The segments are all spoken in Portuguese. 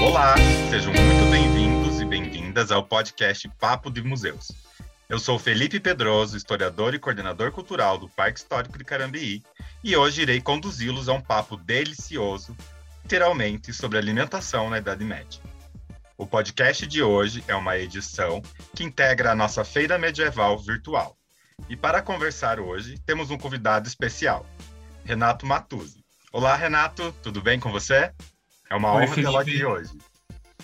Olá, sejam muito bem-vindos e bem-vindas ao podcast Papo de Museus. Eu sou Felipe Pedroso, historiador e coordenador cultural do Parque Histórico de Carambeí, e hoje irei conduzi-los a um papo delicioso, literalmente, sobre alimentação na Idade Média. O podcast de hoje é uma edição que integra a nossa feira medieval virtual. E para conversar hoje, temos um convidado especial, Renato Matuzzi. Olá, Renato, tudo bem com você? É uma Oi, honra tê-lo aqui hoje.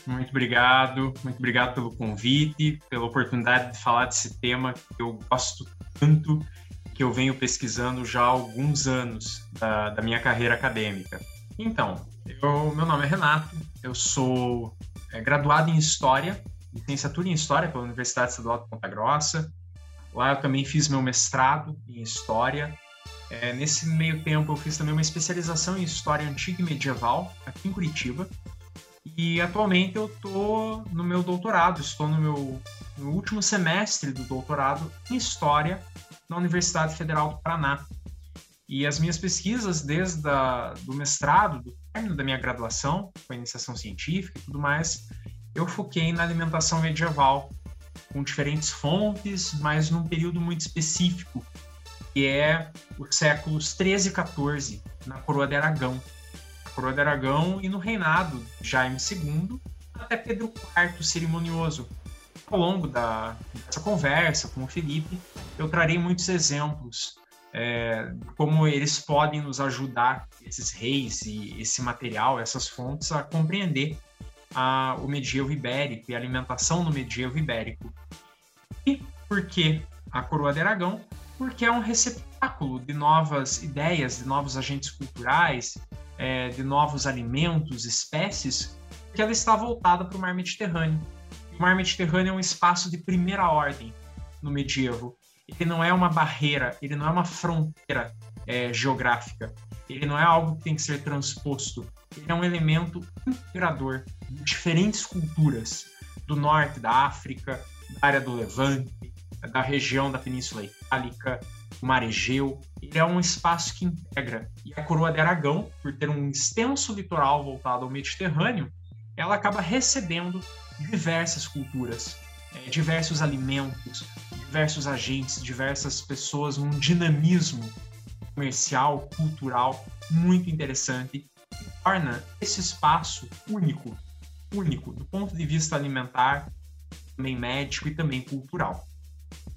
Muito obrigado, muito obrigado pelo convite, pela oportunidade de falar desse tema que eu gosto tanto, que eu venho pesquisando já há alguns anos da, da minha carreira acadêmica. Então, eu, meu nome é Renato, eu sou é, graduado em História, licenciatura em História pela Universidade Estadual de Ponta Grossa. Lá eu também fiz meu mestrado em História. É, nesse meio tempo eu fiz também uma especialização em História Antiga e Medieval aqui em Curitiba. E atualmente eu estou no meu doutorado, estou no meu no último semestre do doutorado em História na Universidade Federal do Paraná. E as minhas pesquisas desde a, do mestrado, do término da minha graduação, com a iniciação científica e tudo mais, eu foquei na alimentação medieval, com diferentes fontes, mas num período muito específico, que é os séculos 13 e 14, na coroa de Aragão. Na coroa de Aragão e no reinado de Jaime II, até Pedro IV cerimonioso. Ao longo da, dessa conversa com o Felipe, eu trarei muitos exemplos é, como eles podem nos ajudar, esses reis e esse material, essas fontes, a compreender a, o medievo ibérico e a alimentação no medievo ibérico. E por que a coroa de Aragão? Porque é um receptáculo de novas ideias, de novos agentes culturais, é, de novos alimentos, espécies, que ela está voltada para o mar Mediterrâneo. O mar Mediterrâneo é um espaço de primeira ordem no medievo, ele não é uma barreira, ele não é uma fronteira é, geográfica, ele não é algo que tem que ser transposto, ele é um elemento integrador diferentes culturas do norte da África, da área do Levante, da região da Península Itálica, o Mar Egeu. Ele é um espaço que integra. E a coroa de Aragão, por ter um extenso litoral voltado ao Mediterrâneo, ela acaba recebendo diversas culturas, é, diversos alimentos, diversos agentes, diversas pessoas, um dinamismo comercial, cultural muito interessante que torna esse espaço único, único do ponto de vista alimentar, também médico e também cultural.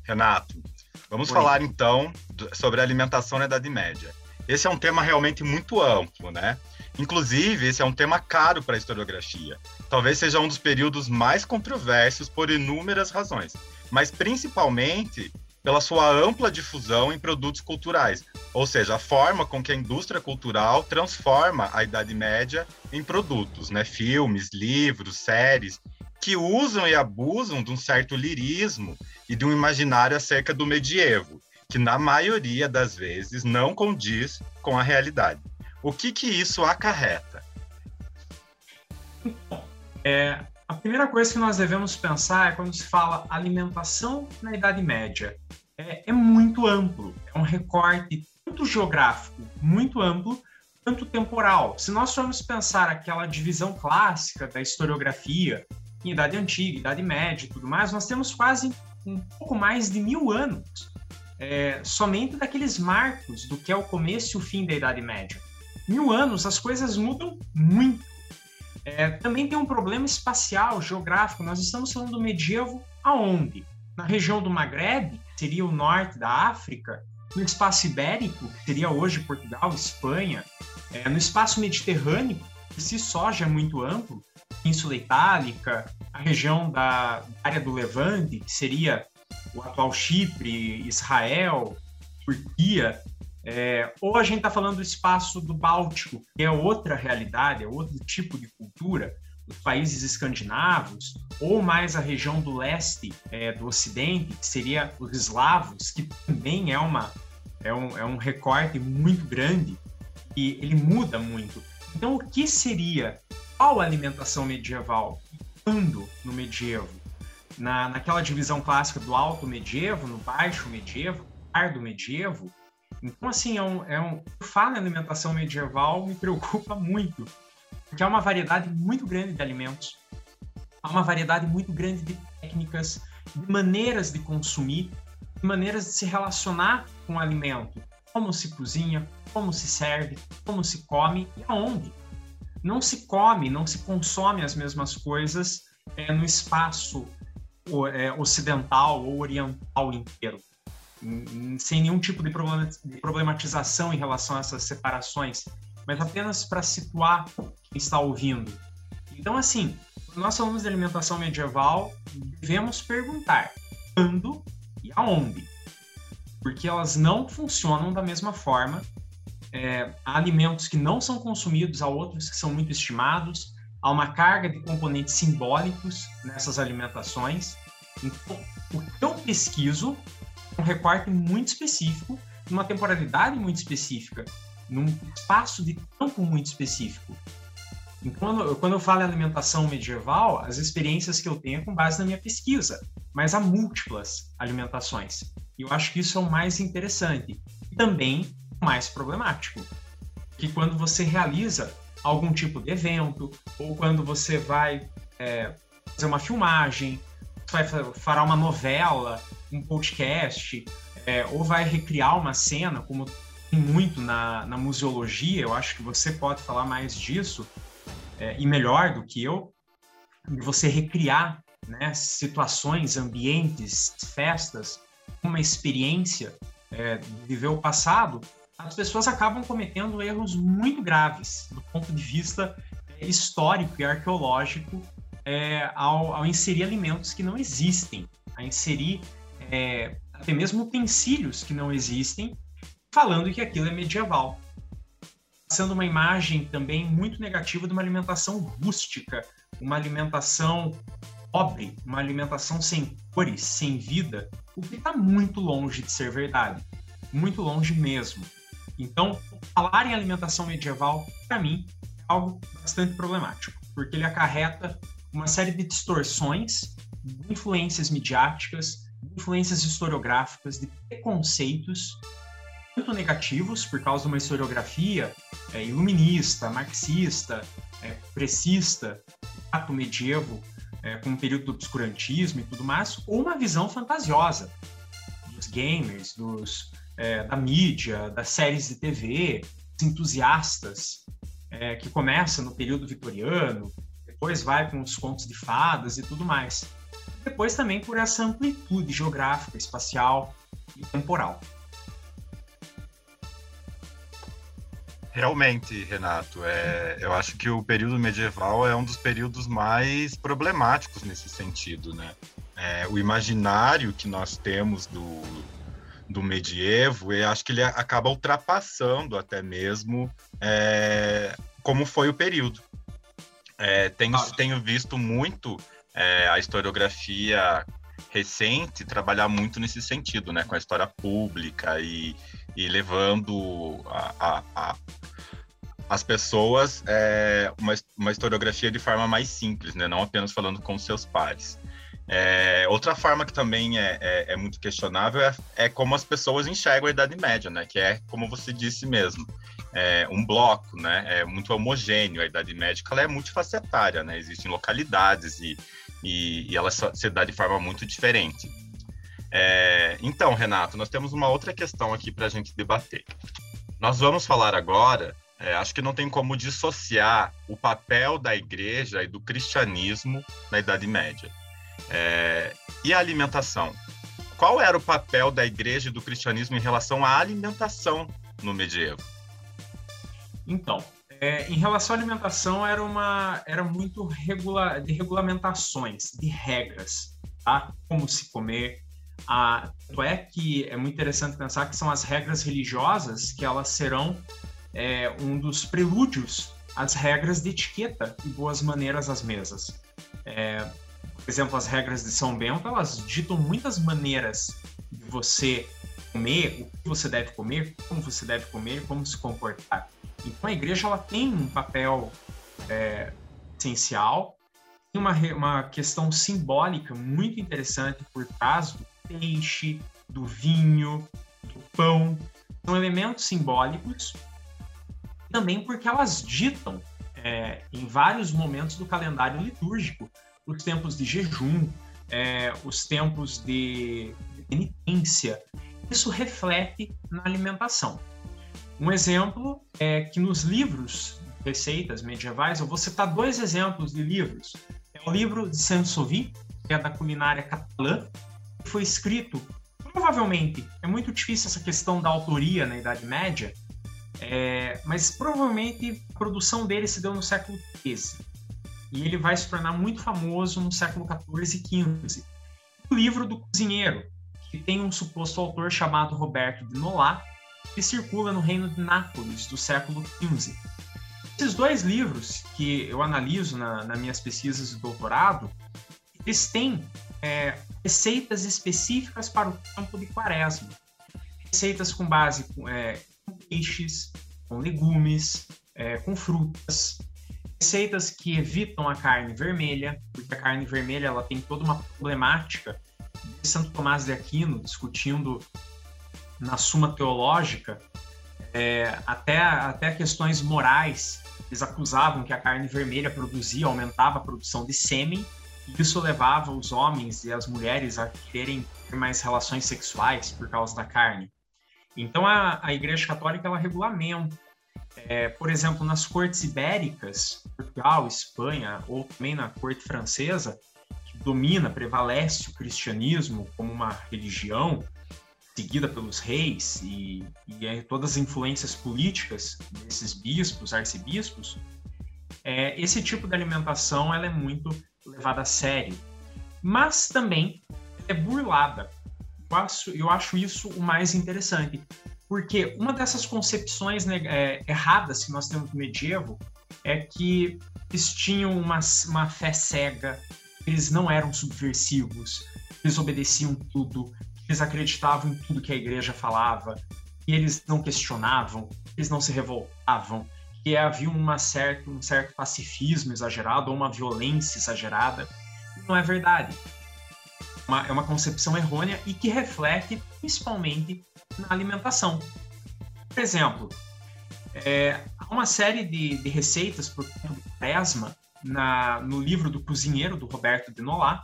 Renato, vamos Oi. falar então sobre a alimentação na Idade Média. Esse é um tema realmente muito amplo, né? Inclusive, esse é um tema caro para a historiografia. Talvez seja um dos períodos mais controversos por inúmeras razões mas principalmente pela sua ampla difusão em produtos culturais, ou seja, a forma com que a indústria cultural transforma a Idade Média em produtos, né? filmes, livros, séries, que usam e abusam de um certo lirismo e de um imaginário acerca do medievo, que na maioria das vezes não condiz com a realidade. O que, que isso acarreta? É, a primeira coisa que nós devemos pensar é quando se fala alimentação na Idade Média. É, é muito amplo, é um recorte tanto geográfico, muito amplo, quanto temporal. Se nós formos pensar aquela divisão clássica da historiografia, em Idade Antiga, Idade Média e tudo mais, nós temos quase um pouco mais de mil anos é, somente daqueles marcos do que é o começo e o fim da Idade Média. Mil anos, as coisas mudam muito é, também tem um problema espacial, geográfico. Nós estamos falando do medievo aonde? Na região do Maghreb, seria o norte da África, no espaço ibérico, que seria hoje Portugal, Espanha, é, no espaço mediterrâneo, que si só é muito amplo, Península Itálica, a região da área do Levante, que seria o atual Chipre, Israel, Turquia, é, ou a gente está falando do espaço do Báltico, que é outra realidade, é outro tipo de cultura, os países escandinavos, ou mais a região do leste, é, do ocidente, que seria os eslavos, que também é, uma, é, um, é um recorte muito grande e ele muda muito. Então, o que seria? Qual a alimentação medieval? Quando no medievo? Na, naquela divisão clássica do alto medievo, no baixo medievo, tardo medievo, Então, assim, é um, é um, falo em alimentação medieval me preocupa muito, porque há uma variedade muito grande de alimentos, há uma variedade muito grande de técnicas, de maneiras de consumir, maneiras de se relacionar com o alimento, como se cozinha, como se serve, como se come e aonde. Não se come, não se consome as mesmas coisas é, no espaço é, ocidental ou oriental inteiro, sem nenhum tipo de problematização em relação a essas separações, mas apenas para situar quem está ouvindo. Então, assim, nós falamos de alimentação medieval, devemos perguntar quando e aonde, porque elas não funcionam da mesma forma. É, há alimentos que não são consumidos, há outros que são muito estimados, há uma carga de componentes simbólicos nessas alimentações. Então, o que eu pesquiso é um recorte muito específico, numa temporalidade muito específica, num espaço de tempo muito específico. Então, quando eu falo em alimentação medieval, as experiências que eu tenho é com base na minha pesquisa, mas há múltiplas alimentações. E eu acho que isso é o mais interessante e também mais problemático. Que quando você realiza algum tipo de evento, ou quando você vai é, fazer uma filmagem, vai fará uma novela, um podcast, é, ou vai recriar uma cena, como tem muito na, na museologia, eu acho que você pode falar mais disso, é, e melhor do que eu, de você recriar né, situações, ambientes, festas, uma experiência, é, viver o passado, as pessoas acabam cometendo erros muito graves do ponto de vista é, histórico e arqueológico é, ao, ao, inserir alimentos que não existem, a inserir é, até mesmo utensílios que não existem, falando que aquilo é medieval. Sendo uma imagem também muito negativa de uma alimentação rústica, uma alimentação pobre, uma alimentação sem cores, sem vida, o que está muito longe de ser verdade. Muito longe mesmo. Então, falar em alimentação medieval, para mim, é algo bastante problemático, porque ele acarreta uma série de distorções, de influências midiáticas, de influências historiográficas, de preconceitos, tanto negativos, por causa de uma historiografia é, iluminista, marxista, é, pressista, ato medievo, é, com um período do obscurantismo e tudo mais, ou uma visão fantasiosa dos gamers, dos é, da mídia, das séries de TV, os entusiastas, é, que começa no período vitoriano, depois vai com os contos de fadas e tudo mais. Depois também por essa amplitude geográfica, espacial e temporal. Realmente, Renato, é, eu acho que o período medieval é um dos períodos mais problemáticos nesse sentido, né? É, o imaginário que nós temos do, do medievo, eu acho que ele acaba ultrapassando até mesmo é, como foi o período. É, tenho, ah. tenho visto muito é, a historiografia recente trabalhar muito nesse sentido, né, com a história pública e, e levando a, a, a as pessoas é, uma, uma historiografia de forma mais simples, né, não apenas falando com seus pares. É, outra forma que também é, é, é muito questionável é, é, como as pessoas enxergam a Idade Média, né? Que é, como você disse mesmo, é um bloco, né? É muito homogêneo. A Idade Média ela é multifacetária, né? Existem localidades e, e, e ela se dá de forma muito diferente. É, então, Renato, nós temos uma outra questão aqui para a gente debater. Nós vamos falar agora é, acho que não tem como dissociar o papel da igreja e do cristianismo na Idade Média. É, e a alimentação? Qual era o papel da igreja e do cristianismo em relação à alimentação no medievo? Então, é, em relação à alimentação, era, uma, era muito regula, de regulamentações, de regras, tá? Como se comer. A, é que é muito interessante pensar que são as regras religiosas que elas serão é, um dos prelúdios às regras de etiqueta e boas maneiras às mesas. É, por exemplo, as regras de São Bento, elas ditam muitas maneiras de você comer, o que você deve comer, como você deve comer, como se comportar. Então a igreja ela tem um papel é, essencial, tem uma, uma questão simbólica muito interessante por trás do peixe, do vinho, do pão, são elementos simbólicos, também porque elas ditam é, em vários momentos do calendário litúrgico os tempos de jejum, é, os tempos de penitência. Isso reflete na alimentação. Um exemplo é que nos livros receitas medievais, eu vou citar dois exemplos de livros. É o livro de Saint-Sauvy, que é da culinária catalã, foi escrito, provavelmente, é muito difícil essa questão da autoria na Idade Média, é, mas provavelmente a produção dele se deu no século XIII. E ele vai se tornar muito famoso no século XIV e XV. O livro do cozinheiro, que tem um suposto autor chamado Roberto de Nolá, que circula no reino de Nápoles do século XV. Esses dois livros que eu analiso na, nas minhas pesquisas de doutorado, eles têm é, receitas específicas para o tempo de quaresma. Receitas com base é, com peixes, com legumes, é, com frutas. Receitas que evitam a carne vermelha, porque a carne vermelha ela tem toda uma problemática. Santo Tomás de Aquino discutindo na Suma Teológica é, até, até questões morais. Eles acusavam que a carne vermelha produzia, aumentava a produção de sêmen, isso levava os homens e as mulheres a quererem ter mais relações sexuais por causa da carne. Então a, a Igreja Católica ela regulamenta. É, por exemplo, nas cortes ibéricas, Portugal, Espanha, ou também na corte francesa, que domina, prevalece o cristianismo como uma religião, seguida pelos reis e, e todas as influências políticas desses bispos, arcebispos, é, esse tipo de alimentação ela é muito levada a sério, mas também é burlada. Eu acho, eu acho isso o mais interessante, porque uma dessas concepções né, é, erradas que nós temos no medievo é que eles tinham uma, uma fé cega, eles não eram subversivos, eles obedeciam tudo, eles acreditavam em tudo que a igreja falava, e eles não questionavam, eles não se revoltavam, que havia uma certa, um certo pacifismo exagerado ou uma violência exagerada. Não é verdade. Uma, é uma concepção errônea e que reflete principalmente na alimentação. Por exemplo, é, há uma série de, de receitas por Quaresma na, no livro do cozinheiro do Roberto de Nolá,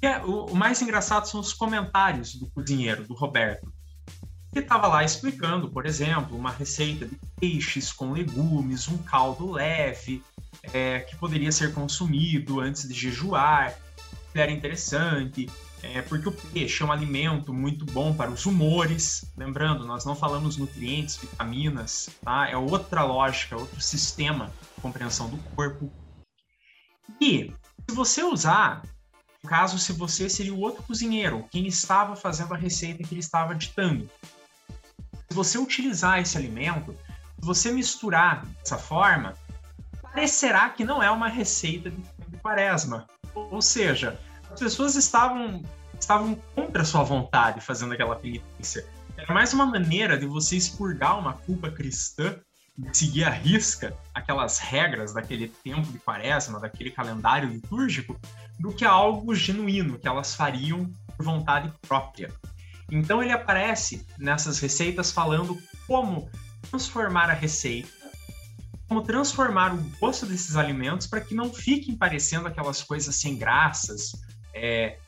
é, o, o, mais engraçado são os comentários do cozinheiro, do Roberto. Ele estava lá explicando, por exemplo, uma receita de peixes com legumes, um caldo leve, é, que poderia ser consumido antes de jejuar. Era interessante, é, porque o peixe é um alimento muito bom para os humores. Lembrando, nós não falamos nutrientes, vitaminas, tá? É outra lógica, outro sistema de compreensão do corpo. E se você usar no caso, se você seria o outro cozinheiro, quem estava fazendo a receita que ele estava ditando. Se você utilizar esse alimento, se você misturar dessa forma, parecerá que não é uma receita de quaresma. Ou seja, as pessoas estavam, estavam contra a sua vontade fazendo aquela penitência. Era mais uma maneira de você expurgar uma culpa cristã seguir à risca aquelas regras daquele tempo de quaresma, daquele calendário litúrgico, do que algo genuíno que elas fariam por vontade própria. Então ele aparece nessas receitas falando como transformar a receita, como transformar o gosto desses alimentos para que não fiquem parecendo aquelas coisas sem graças, é,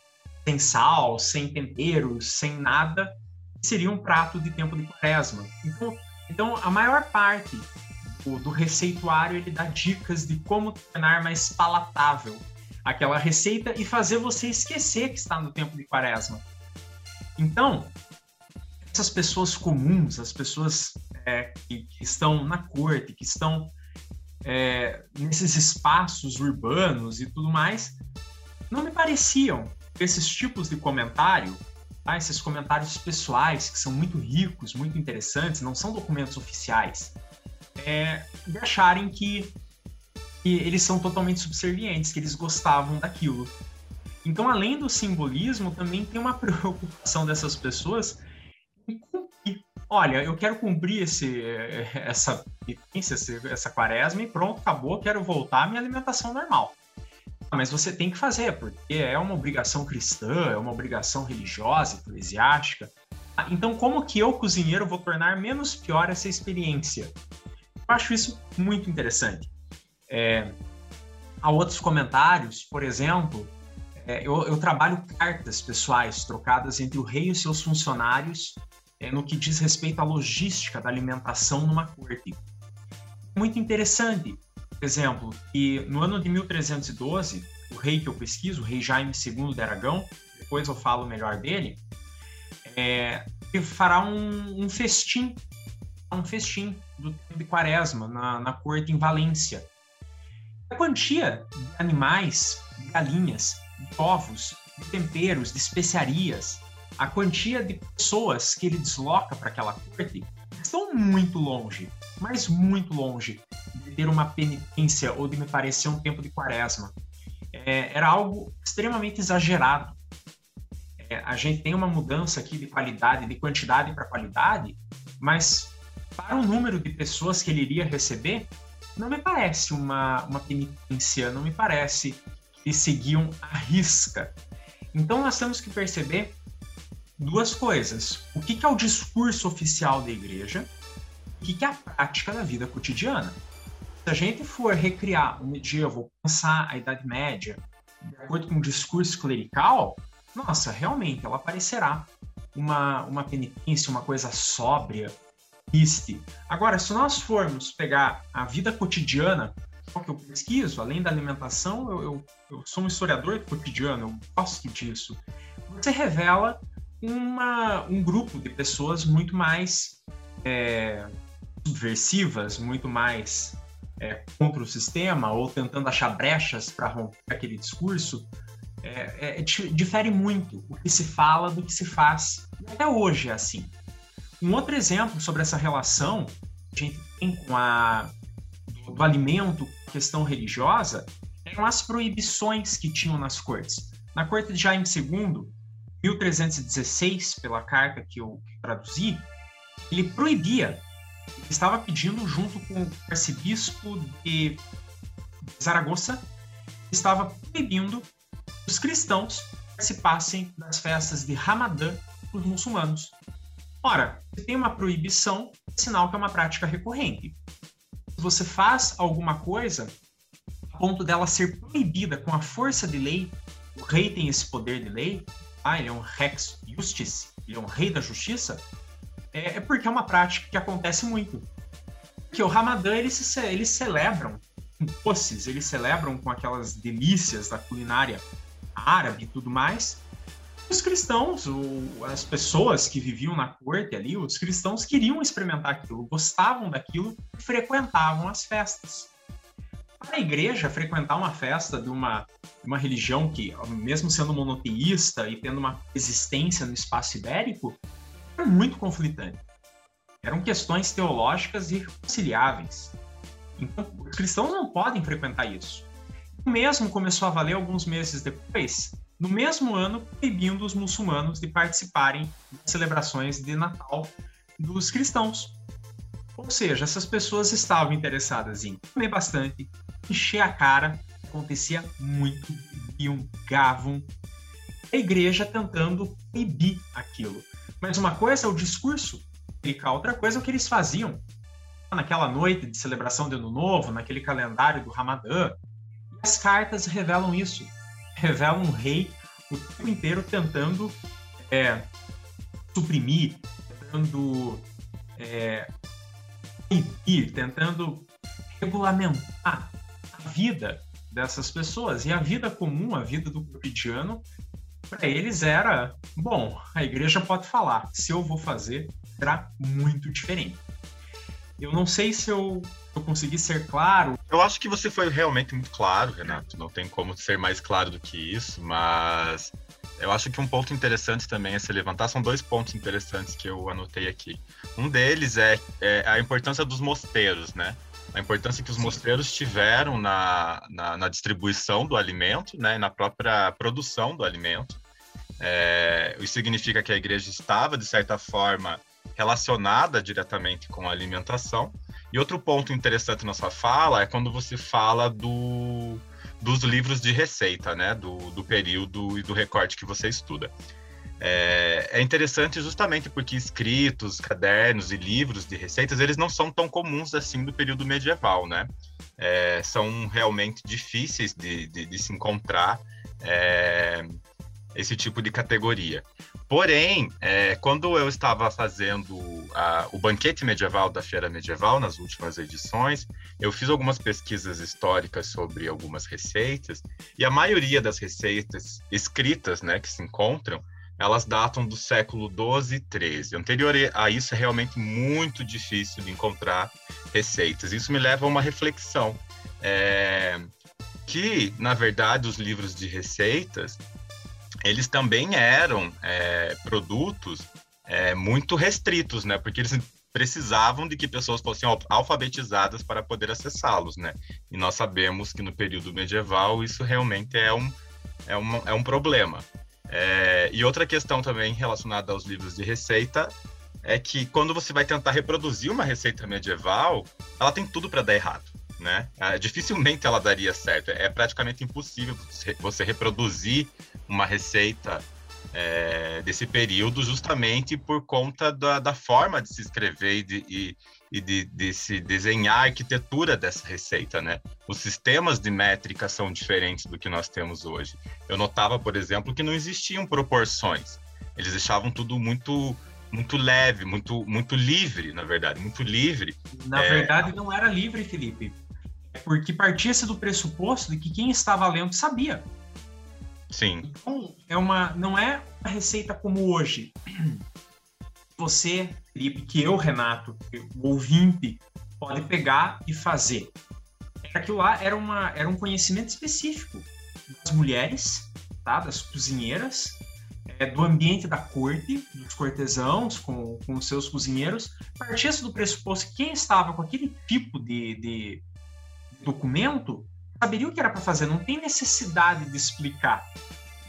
sem sal, sem temperos, sem nada, que seria um prato de tempo de quaresma. Então, então, a maior parte do, do receituário ele dá dicas de como tornar mais palatável aquela receita e fazer você esquecer que está no tempo de quaresma. Então, essas pessoas comuns, as pessoas é, que, que, estão na corte, que estão é, nesses espaços urbanos e tudo mais, não me pareciam esses tipos de comentário ah, esses comentários pessoais que são muito ricos, muito interessantes, não são documentos oficiais, é, de acharem que, que eles são totalmente subservientes, que eles gostavam daquilo. Então, além do simbolismo, também tem uma preocupação dessas pessoas em cumprir. Olha, eu quero cumprir esse, essa essa, essa quaresma e pronto, acabou, quero voltar à minha alimentação normal. Ah, mas você tem que fazer, porque é uma obrigação cristã, é uma obrigação religiosa, eclesiástica. Ah, então, como que eu, cozinheiro, vou tornar menos pior essa experiência? Eu acho isso muito interessante. É, há outros comentários, por exemplo, é, eu, eu, trabalho cartas pessoais trocadas entre o rei e seus funcionários é, no que diz respeito à logística da alimentação numa corte. Muito interessante, por exemplo, que no ano de 1312, o rei que eu pesquiso, o rei Jaime II de Aragão, depois eu falo melhor dele, é, fará um, um, festim, um festim do tempo de quaresma na, na corte em Valência. A quantia de animais, galinhas, de ovos, de temperos, de especiarias, a quantia de pessoas que ele desloca para aquela corte estão muito longe, mas muito longe de ter uma penitência ou de me parecer um tempo de quaresma. É, era algo extremamente exagerado. É, a gente tem uma mudança aqui de qualidade, de quantidade para qualidade, mas para o número de pessoas que ele iria receber, não me parece uma, uma penitência, não me parece que seguiam a risca. Então nós temos que perceber duas coisas. O que, é o discurso oficial da igreja? O que, que é a prática da vida cotidiana? Se a gente for recriar o medieval, pensar a Idade Média, de acordo com o discurso clerical, nossa, realmente ela parecerá uma, uma penitência, uma coisa sóbria, triste. Agora, se nós formos pegar a vida cotidiana, que eu pesquiso, além da alimentação, eu, eu, eu sou um historiador cotidiano, eu gosto disso. Você revela uma, um grupo de pessoas muito mais é, subversivas, muito mais é, contra o sistema ou tentando achar brechas para romper aquele discurso, é, é, difere muito o que se fala do que se faz. Até hoje é assim. Um outro exemplo sobre essa relação que a gente tem com a do, alimento, questão religiosa, eram as proibições que tinham nas cortes. Na corte de Jaime II, 1316, pela carta que eu traduzi, ele proibia, ele estava pedindo, junto com o arcebispo de Zaragoza, estava proibindo os cristãos participassem das festas de Ramadã os muçulmanos. Ora, se tem uma proibição, é sinal que é uma prática recorrente. Você faz alguma coisa a ponto dela ser proibida com a força de lei, o rei tem esse poder de lei, ah, ele é um Rex Justice, ele é um rei da justiça, é, é porque é uma prática que acontece muito. Porque o Ramadã, eles, eles celebram com doces, eles celebram com aquelas delícias da culinária árabe e tudo mais. Os cristãos, o, as pessoas que viviam na corte ali, os cristãos queriam experimentar aquilo, gostavam daquilo, frequentavam as festas para a igreja frequentar uma festa de uma, uma religião que, mesmo sendo monoteísta e tendo uma existência no espaço ibérico, era muito conflitante. Eram questões teológicas irreconciliáveis. Então, os cristãos não podem frequentar isso. O mesmo começou a valer alguns meses depois, no mesmo ano, proibindo os muçulmanos de participarem das celebrações de Natal dos cristãos. Ou seja, essas pessoas estavam interessadas em comer bastante, encher a cara, acontecia muito, iam, gavam. A igreja tentando proibir aquilo. Mas uma coisa é o discurso outra coisa é o que eles faziam naquela noite de celebração de Ano Novo, naquele calendário do Ramadã. As cartas revelam isso. Revelam um rei o tempo inteiro tentando é, suprimir, tentando é, proibir, tentando regulamentar vida dessas pessoas. E a vida comum, a vida do cotidiano, para eles era: bom, a igreja pode falar, se eu vou fazer, será muito diferente. Eu não sei se eu, eu consegui ser claro. Eu acho que você foi realmente muito claro, Renato. Não tem como ser mais claro do que isso, mas eu acho que um ponto interessante também a se levantar são dois pontos interessantes que eu anotei aqui. Um deles é, é a importância dos mosteiros, né? a importância que os mosteiros tiveram na, na, na, distribuição do alimento, né, na própria produção do alimento. É, isso significa que a igreja estava, de certa forma, relacionada diretamente com a alimentação. E outro ponto interessante na sua fala é quando você fala do, dos livros de receita, né, do, do período e do recorte que você estuda. É, é, interessante justamente porque escritos, cadernos e livros de receitas, eles não são tão comuns assim no período medieval, né? É, são realmente difíceis de, de, de se encontrar é, esse tipo de categoria. Porém, é, quando eu estava fazendo a, o banquete medieval da Feira Medieval, nas últimas edições, eu fiz algumas pesquisas históricas sobre algumas receitas, e a maioria das receitas escritas né, que se encontram, elas datam do século 12 e 13. Anterior a isso, é realmente muito difícil de encontrar receitas. Isso me leva a uma reflexão. É, que, na verdade, os livros de receitas eles também eram é, produtos é, muito restritos, né? Porque eles precisavam de que pessoas fossem alfabetizadas para poder acessá-los, né? E nós sabemos que no período medieval isso realmente é um, é um, é um problema. É, e outra questão também relacionada aos livros de receita é que quando você vai tentar reproduzir uma receita medieval, ela tem tudo para dar errado né? Ah, dificilmente ela daria certo. É praticamente impossível você reproduzir uma receita é, desse período justamente por conta da, da forma de se escrever e de, e, e de, de, se desenhar a arquitetura dessa receita, né? Os sistemas de métrica são diferentes do que nós temos hoje. Eu notava, por exemplo, que não existiam proporções. Eles deixavam tudo muito muito leve, muito muito livre, na verdade, muito livre. Na é... verdade, não era livre, Felipe porque partia-se do pressuposto de que quem estava lendo sabia. Sim. Então, é uma, não é uma receita como hoje. Você, Felipe, que eu, Renato, o ouvinte, pode pegar e fazer. Aquilo lá era, uma, era um conhecimento específico das mulheres, tá? das cozinheiras, é, do ambiente da corte, dos cortesãos com, com os seus cozinheiros. Partia-se do pressuposto que quem estava com aquele tipo de, de documento, saberia o que era para fazer, não tem necessidade de explicar.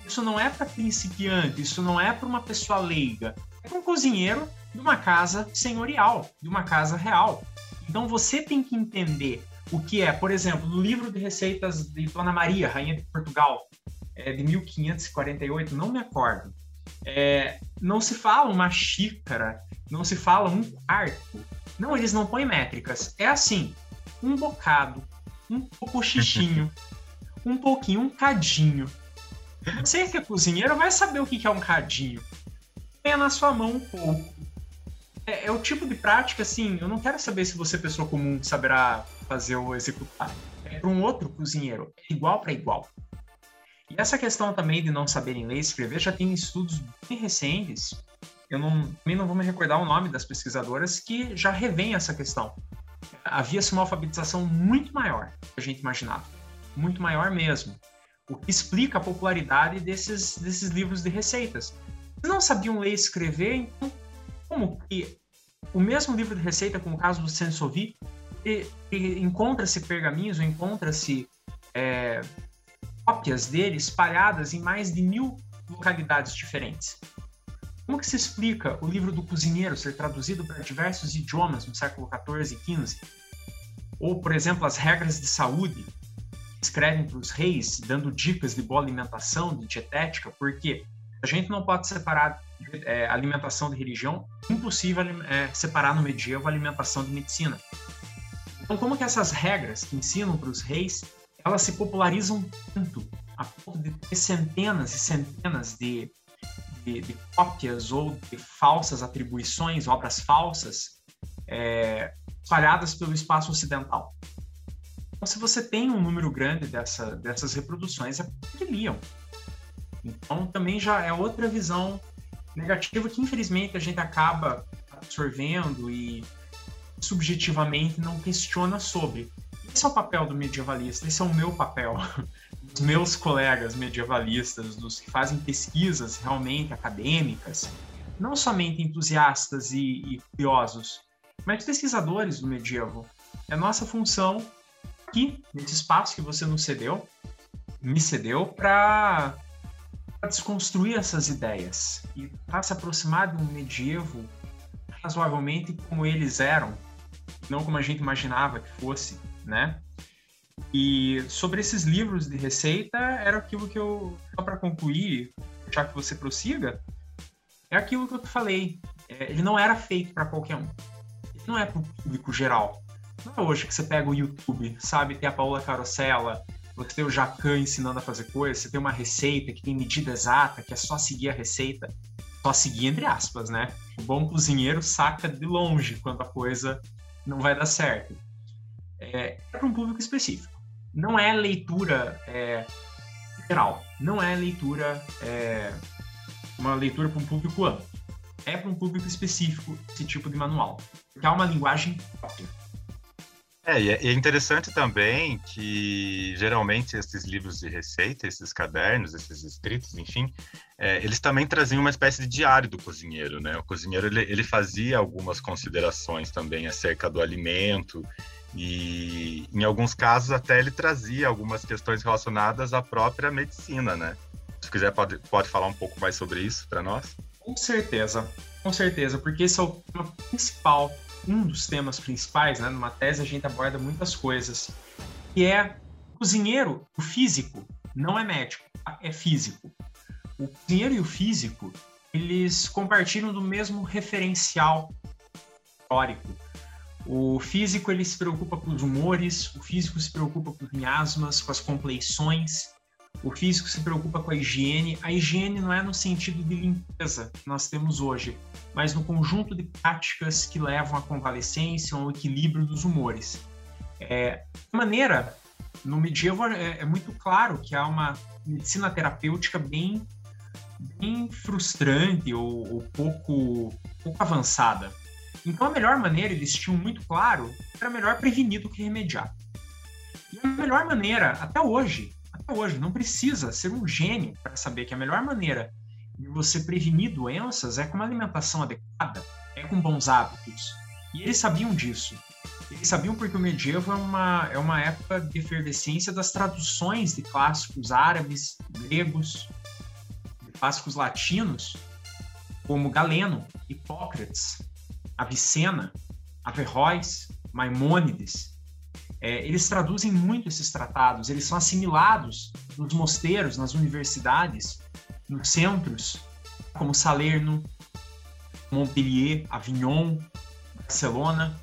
Isso não é para principiante, isso não é para uma pessoa leiga, é para um cozinheiro de uma casa senhorial, de uma casa real. Então você tem que entender o que é, por exemplo, no livro de receitas de Dona Maria, Rainha de Portugal, é de 1548, não me acordo. É, não se fala uma xícara, não se fala um quarto. Não, eles não põem métricas. É assim: um bocado, um pouco xixinho, um pouquinho, um cadinho. Você que é cozinheiro vai saber o que é um cadinho. Tenha na sua mão um pouco. É, é, o tipo de prática, assim, eu não quero saber se você, pessoa comum, saberá fazer ou executar. É para um outro cozinheiro, é igual para igual. E essa questão também de não saberem ler e escrever já tem estudos bem recentes. Eu não, também não vou me recordar o nome das pesquisadoras que já revêem essa questão havia-se uma alfabetização muito maior do que a gente imaginava. Muito maior mesmo. O que explica a popularidade desses, desses livros de receitas. Se não sabiam ler e escrever, então como que o mesmo livro de receita, como o caso do Sensovi, encontra-se pergaminhos, encontra-se é, cópias dele espalhadas em mais de mil localidades diferentes. Como que se explica o livro do cozinheiro ser traduzido para diversos idiomas no século XIV e XV? Ou, por exemplo, as regras de saúde escrevem para os reis, dando dicas de boa alimentação, de dietética, porque a gente não pode separar é, alimentação de religião, impossível é, separar no medievo alimentação de medicina. Então, como que essas regras que ensinam para os reis, elas se popularizam tanto, a ponto de ter centenas e centenas de de, de cópias ou de falsas atribuições, obras falsas, é, espalhadas pelo espaço ocidental. Então, se você tem um número grande dessa, dessas reproduções, é porque liam. Então, também já é outra visão negativa que, infelizmente, a gente acaba absorvendo e subjetivamente não questiona sobre. Esse é o papel do medievalista, esse é o meu papel dos meus colegas medievalistas, dos que fazem pesquisas realmente acadêmicas, não somente entusiastas e, e curiosos, mas pesquisadores do medievo. É nossa função aqui, nesse espaço que você nos cedeu, me cedeu, para desconstruir essas ideias e para se aproximar de um medievo razoavelmente como eles eram, não como a gente imaginava que fosse, né? E sobre esses livros de receita, era aquilo que eu, só para concluir, já que você prossiga, é aquilo que eu falei. É, ele não era feito para qualquer um. Ele não é para o público geral. Não é hoje que você pega o YouTube, sabe? Tem a Paula Carosella, você tem o Jacan ensinando a fazer coisas, você tem uma receita que tem medida exata, que é só seguir a receita. Só seguir entre aspas, né? O bom cozinheiro saca de longe quando a coisa não vai dar certo. É, é para um público específico. Não é leitura é, geral. Não é leitura, é, uma leitura para um público amplo. É para um público específico esse tipo de manual. Porque há uma linguagem própria. É, e é interessante também que geralmente esses livros de receita, esses cadernos, esses escritos, enfim, é, eles também traziam uma espécie de diário do cozinheiro, né? O cozinheiro ele, ele fazia algumas considerações também acerca do alimento e, em alguns casos, até ele trazia algumas questões relacionadas à própria medicina, né? Se quiser, pode, pode falar um pouco mais sobre isso para nós? Com certeza, com certeza, porque esse é o tema principal um dos temas principais, né? Numa tese a gente aborda muitas coisas, que é o cozinheiro, o físico, não é médico, é físico. O cozinheiro e o físico, eles compartilham do mesmo referencial histórico. O físico ele se preocupa com os humores, o físico se preocupa com os miasmas, com as compleições, o físico se preocupa com a higiene. A higiene não é no sentido de limpeza que nós temos hoje, mas no conjunto de práticas que levam à convalescência, ao equilíbrio dos humores. É, de maneira, no medieval é, é, muito claro que há uma medicina terapêutica bem, bem frustrante ou, ou pouco, pouco avançada. Então, a melhor maneira, eles tinham muito claro, era melhor prevenir do que remediar. E a melhor maneira, até hoje, hoje. Não precisa ser um gênio para saber que a melhor maneira de você prevenir doenças é com uma alimentação adequada, é com bons hábitos. E eles sabiam disso. Eles sabiam porque o medievo é uma, é uma época de efervescência das traduções de clássicos árabes, gregos, clássicos latinos, como Galeno, Hipócrates, Avicena, Averroes, Maimônides, é, eles traduzem muito esses tratados, eles são assimilados nos mosteiros, nas universidades, nos centros, como Salerno, Montpellier, Avignon, Barcelona.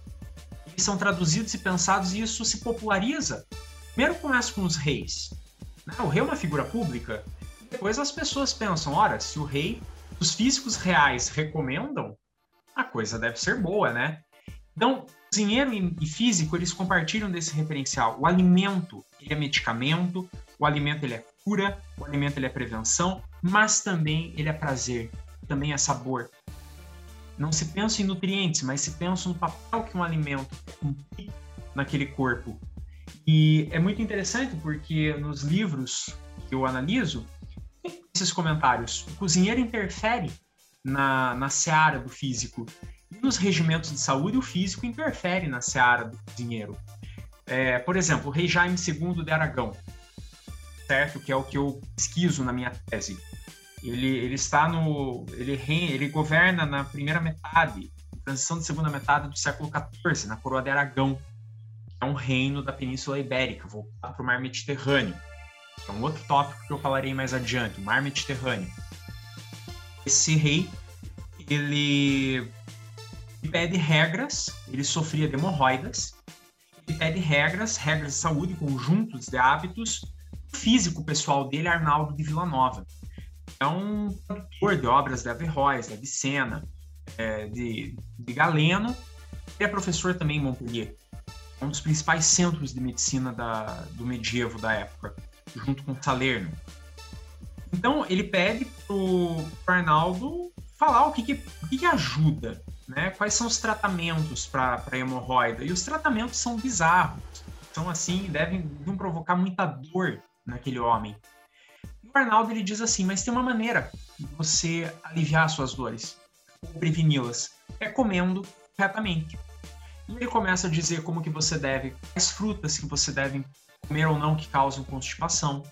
Eles são traduzidos e pensados e isso se populariza. Primeiro começa com os reis. Né? O rei é uma figura pública. Depois as pessoas pensam, ora, se o rei, os físicos reais recomendam, a coisa deve ser boa, né? Então, cozinheiro e físico, eles compartilham desse referencial. O alimento, ele é medicamento, o alimento ele é cura, o alimento ele é prevenção, mas também ele é prazer, também é sabor. Não se pensa em nutrientes, mas se pensa no papel que um alimento cumpre naquele corpo. E é muito interessante porque nos livros que eu analiso, esses comentários, o cozinheiro interfere na, na seara do físico nos regimentos de saúde, o físico interfere na seara do dinheiro. É, por exemplo, o rei Jaime II de Aragão, certo? Que é o que eu pesquiso na minha tese. Ele, ele está no. Ele, ele governa na primeira metade, transição de segunda metade do século XIV, na coroa de Aragão, é um reino da Península Ibérica, voltado para o mar Mediterrâneo. É um outro tópico que eu falarei mais adiante, o mar Mediterrâneo. Esse rei, ele pede regras, ele sofria de hemorroidas, ele pede regras, regras de saúde, conjuntos de hábitos. O físico pessoal dele Arnaldo de Villanova. É um autor de obras de Averroes, de Avicena, é, de, de Galeno. Ele é professor também em Montpellier. É um dos principais centros de medicina da, do medievo da época, junto com Salerno. Então, ele pede para o Arnaldo falar o que, que, o que, que ajuda né? Quais são os tratamentos para hemorroida? E os tratamentos são bizarros. São assim, devem, devem provocar muita dor naquele homem. E o Arnaldo ele diz assim: mas tem uma maneira de você aliviar suas dores, ou preveni-las, é comendo corretamente. E ele começa a dizer como que você deve, quais frutas que você deve comer ou não que causam constipação,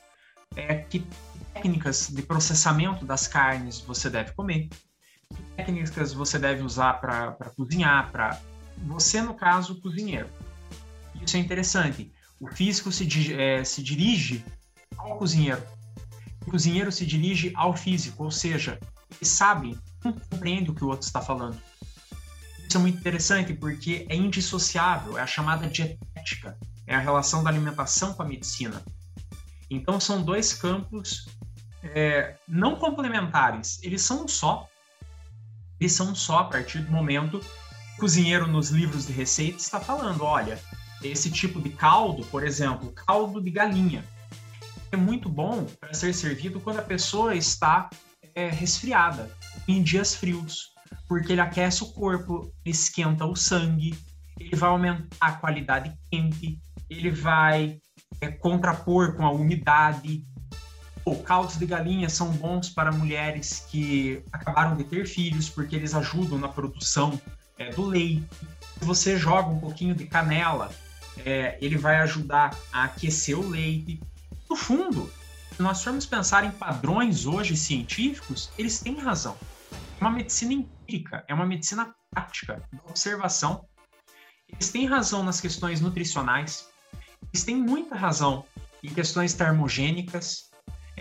é, que técnicas de processamento das carnes você deve comer, técnicas você deve usar para cozinhar, para você, no caso, cozinheiro. Isso é interessante. O físico se, é, se dirige ao cozinheiro. O cozinheiro se dirige ao físico, ou seja, eles sabem não compreende o que o outro está falando. Isso é muito interessante porque é indissociável, é a chamada dietética, é a relação da alimentação com a medicina. Então são dois campos é, não complementares, eles são um só. Eles são um só a partir do momento que o cozinheiro nos livros de receita está falando, olha, esse tipo de caldo, por exemplo, caldo de galinha, é muito bom para ser servido quando a pessoa está é, resfriada, em dias frios, porque ele aquece o corpo, esquenta o sangue, ele vai aumentar a qualidade quente, ele vai é, contrapor com a umidade. O caldos de galinha são bons para mulheres que acabaram de ter filhos, porque eles ajudam na produção é, do leite. Se você joga um pouquinho de canela, é, ele vai ajudar a aquecer o leite. No fundo, se nós formos pensar em padrões hoje científicos, eles têm razão. É uma medicina empírica, é uma medicina prática, observação. Eles têm razão nas questões nutricionais, eles têm muita razão em questões termogênicas,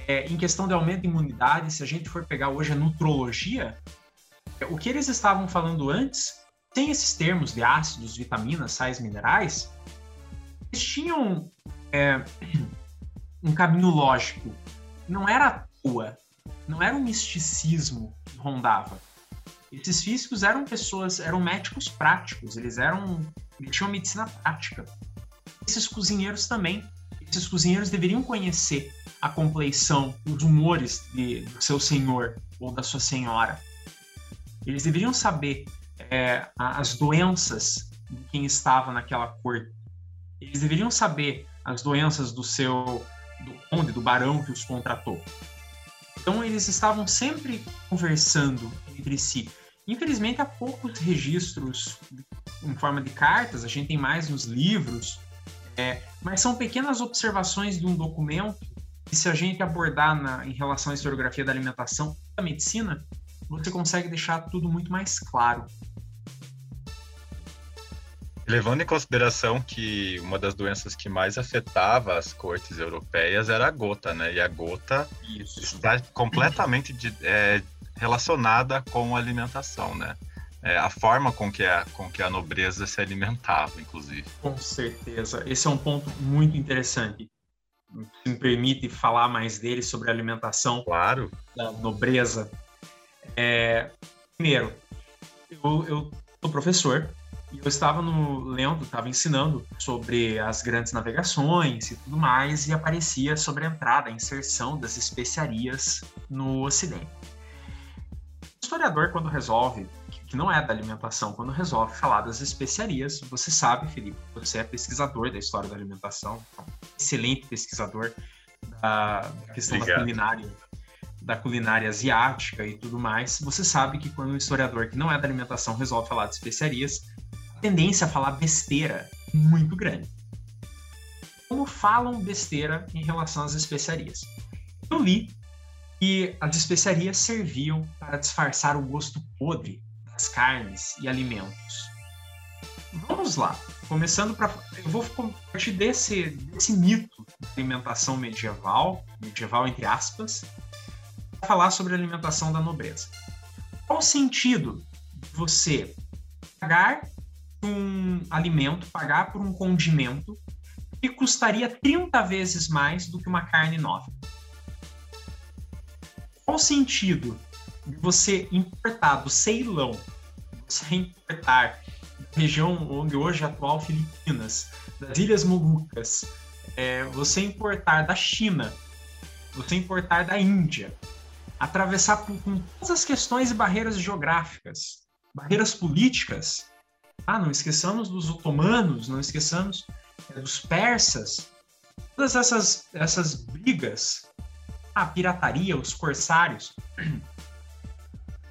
é, em questão de aumento de imunidade. Se a gente for pegar hoje a nutrologia, é, o que eles estavam falando antes, sem esses termos de ácidos, vitaminas, sais, minerais, eles tinham é, um caminho lógico. Não era à toa, não era um misticismo que rondava. Esses físicos eram pessoas, eram médicos práticos, eles eram, eles tinham medicina prática. Esses cozinheiros também. Esses cozinheiros deveriam conhecer a compleição, os humores de, do seu senhor ou da sua senhora. Eles deveriam saber é, as doenças de quem estava naquela corte. Eles deveriam saber as doenças do seu do conde, do barão que os contratou. Então eles estavam sempre conversando entre si. Infelizmente há poucos registros em forma de cartas, a gente tem mais nos livros, é, mas são pequenas observações de um documento e se a gente abordar na, em relação à historiografia da alimentação da medicina, você consegue deixar tudo muito mais claro. Levando em consideração que uma das doenças que mais afetava as cortes europeias era a gota, né? E a gota Isso. está completamente de, é, relacionada com a alimentação, né? É, a forma com que a, com que a nobreza se alimentava, inclusive. Com certeza. Esse é um ponto muito interessante. Me permite falar mais dele sobre a alimentação claro. da nobreza. É, primeiro, eu, eu sou professor e eu estava no lendo, estava ensinando sobre as grandes navegações e tudo mais, e aparecia sobre a entrada, a inserção das especiarias no Ocidente. O historiador, quando resolve, que não é da alimentação, quando resolve falar das especiarias, você sabe, Felipe, você é pesquisador da história da alimentação, excelente pesquisador da, questão Obrigado. da culinária da culinária asiática e tudo mais, você sabe que quando um historiador que não é da alimentação resolve falar de especiarias, tendência a falar besteira muito grande. Como falam besteira em relação às especiarias? Eu li que as especiarias serviam para disfarçar o gosto podre das carnes e alimentos. Vamos lá, começando para. Eu vou partir desse, desse mito da alimentação medieval, medieval entre aspas, para falar sobre a alimentação da nobreza. Qual o sentido de você pagar um alimento, pagar por um condimento que custaria 30 vezes mais do que uma carne nova. Qual o sentido de você importar do Ceilão, você importar da região onde hoje é atual Filipinas, das Ilhas Molucas, é, você importar da China, você importar da Índia, atravessar com todas as questões e barreiras geográficas, barreiras políticas, ah, não esqueçamos dos otomanos, não esqueçamos é, dos persas. Todas essas, essas brigas, a pirataria, os corsários.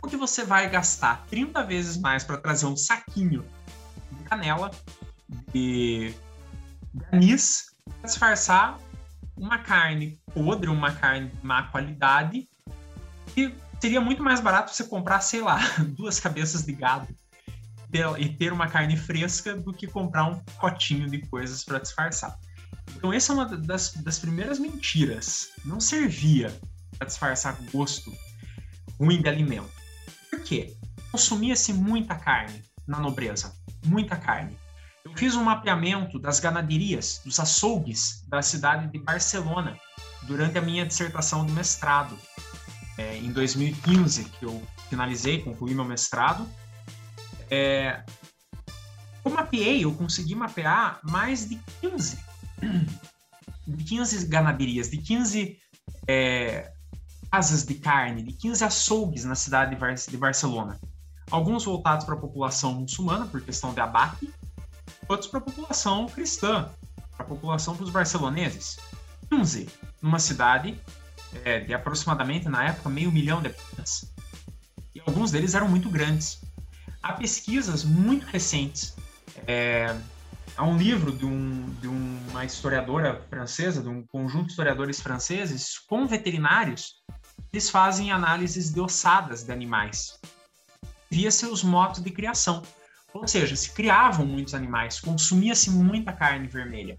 Que você vai gastar 30 vezes mais para trazer um saquinho de canela, de anis, para disfarçar uma carne podre, uma carne de má qualidade, e seria muito mais barato você comprar, sei lá, duas cabeças de gado e ter uma carne fresca do que comprar um potinho de coisas para disfarçar. Então, essa é uma das, das primeiras mentiras. Não servia para disfarçar gosto ruim de alimento. Por quê? Consumia-se muita carne na nobreza, muita carne. Eu fiz um mapeamento das ganaderias, dos açougues da cidade de Barcelona durante a minha dissertação de mestrado. É, em 2015, que eu finalizei, concluí meu mestrado. É, eu mapeei, eu consegui mapear mais de 15, de 15 ganaderias, de 15 é, casas de carne, de 15 açougues na cidade de, Bar de Barcelona. Alguns voltados para a população muçulmana, por questão de abate, outros para a população cristã, para a população dos barceloneses. 15 numa cidade é, de aproximadamente, na época, meio milhão de habitantes. E alguns deles eram muito grandes. Há pesquisas muito recentes. É, há um livro de, um, de uma historiadora francesa, de um conjunto de historiadores franceses, com veterinários, eles fazem análises de ossadas de animais via seus modos de criação. Ou seja, se criavam muitos animais, consumia-se muita carne vermelha.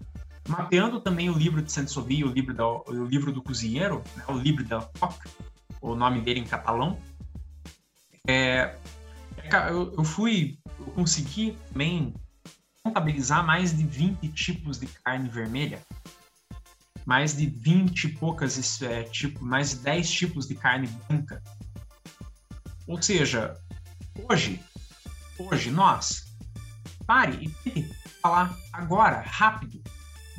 Mapeando também o livro de Saint-Sauvy, o o livro do cozinheiro, né, o livro da Coque, o nome dele em catalão, é, eu, eu fui, eu consegui também contabilizar mais de 20 tipos de carne vermelha, mais de 20 e poucas, é, tipo, mais de 10 tipos de carne branca. Ou seja, hoje, hoje nós, pare e falar agora, rápido,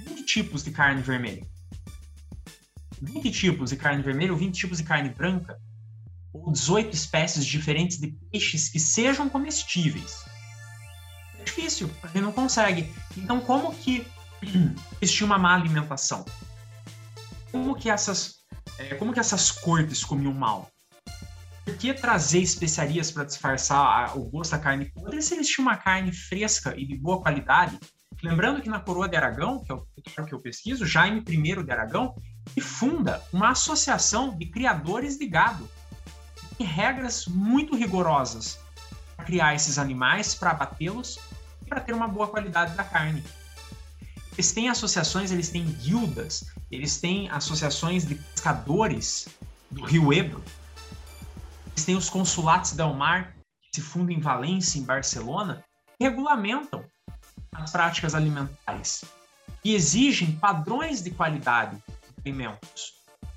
20 tipos de carne vermelha. 20 tipos de carne vermelha ou 20 tipos de carne branca, ou 18 espécies diferentes de peixes que sejam comestíveis. É difícil, a gente não consegue. Então, como que existia uma má alimentação? Como que essas, é, como que essas cortes comiam mal? Por que trazer especiarias para disfarçar o gosto da carne podre se eles tinham uma carne fresca e de boa qualidade Lembrando que na coroa de Aragão, que é o que eu pesquiso, Jaime I de Aragão, funda uma associação de criadores de gado. Tem regras muito rigorosas para criar esses animais, para abatê-los e para ter uma boa qualidade da carne. Eles têm associações, eles têm guildas, eles têm associações de pescadores do Rio Ebro. Eles têm os consulatos del Mar, que se fundam em Valência, em Barcelona, que regulamentam as práticas alimentares e exigem padrões de qualidade de alimentos.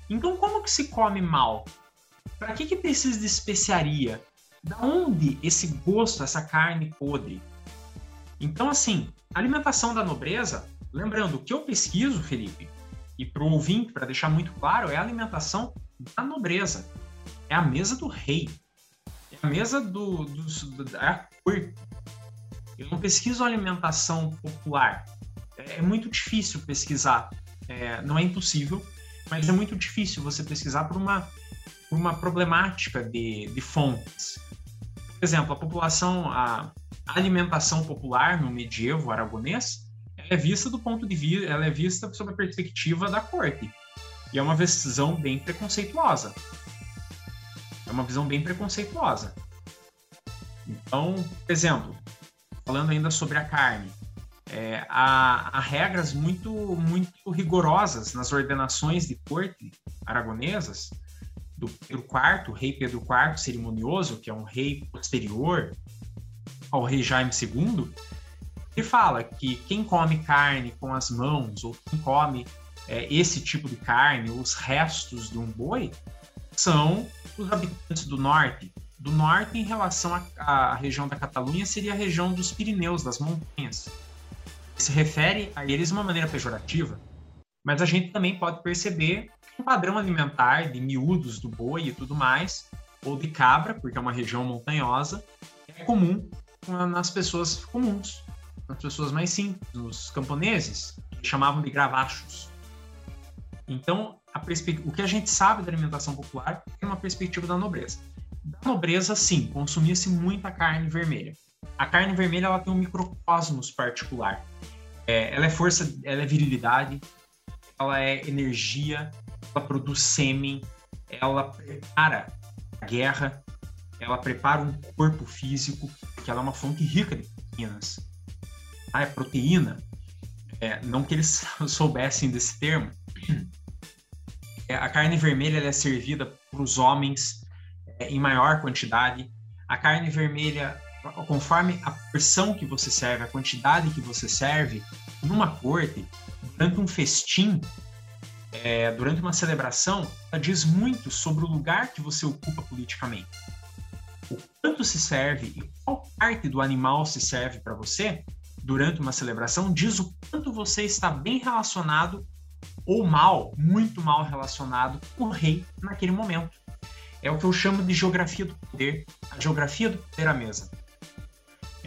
Então, como que se come mal? Para que, que precisa de especiaria? Da onde esse gosto, essa carne podre? Então, assim, a alimentação da nobreza, lembrando, o que eu pesquiso, Felipe, e para o ouvinte, para deixar muito claro, é a alimentação da nobreza. É a mesa do rei. É a mesa do, do, do é a corte. Eu não pesquiso alimentação popular. É, é muito difícil pesquisar. É, não é impossível, mas é muito difícil você pesquisar por uma, por uma problemática de, de fontes. Por exemplo, a população, a alimentação popular no medievo aragonês é vista do ponto de vista, ela é vista sob a perspectiva da corte. E é uma visão bem preconceituosa. É uma visão bem preconceituosa. Então, por exemplo, falando ainda sobre a carne, é, há, há, regras muito, muito rigorosas nas ordenações de corte aragonesas do Pedro IV, rei Pedro IV cerimonioso, que é um rei posterior ao rei Jaime II, ele fala que quem come carne com as mãos ou quem come é, esse tipo de carne, os restos de um boi, são os habitantes do norte, do norte em relação à, região da Catalunha seria a região dos Pirineus, das montanhas. Se refere a eles de uma maneira pejorativa, mas a gente também pode perceber que um padrão alimentar de miúdos do boi e tudo mais, ou de cabra, porque é uma região montanhosa, é comum nas pessoas comuns, nas pessoas mais simples, nos camponeses, que chamavam de gravachos. Então, o que a gente sabe da alimentação popular é uma perspectiva da nobreza. Da nobreza, sim, consumia-se muita carne vermelha. A carne vermelha ela tem um microcosmos particular. É, ela é força, ela é virilidade, ela é energia, ela produz sêmen, ela prepara a guerra, ela prepara um corpo físico, porque ela é uma fonte rica de proteínas. Ah, é proteína. É, não que eles soubessem desse termo. É, a carne vermelha é servida para os homens é, em maior quantidade. A carne vermelha, conforme a porção que você serve, a quantidade que você serve, numa corte, durante um festim, é, durante uma celebração, ela diz muito sobre o lugar que você ocupa politicamente. O quanto se serve e qual parte do animal se serve para você durante uma celebração diz o quanto você está bem relacionado ou mal, muito mal relacionado com o rei naquele momento. É o que eu chamo de geografia do poder, a geografia do poder à mesa.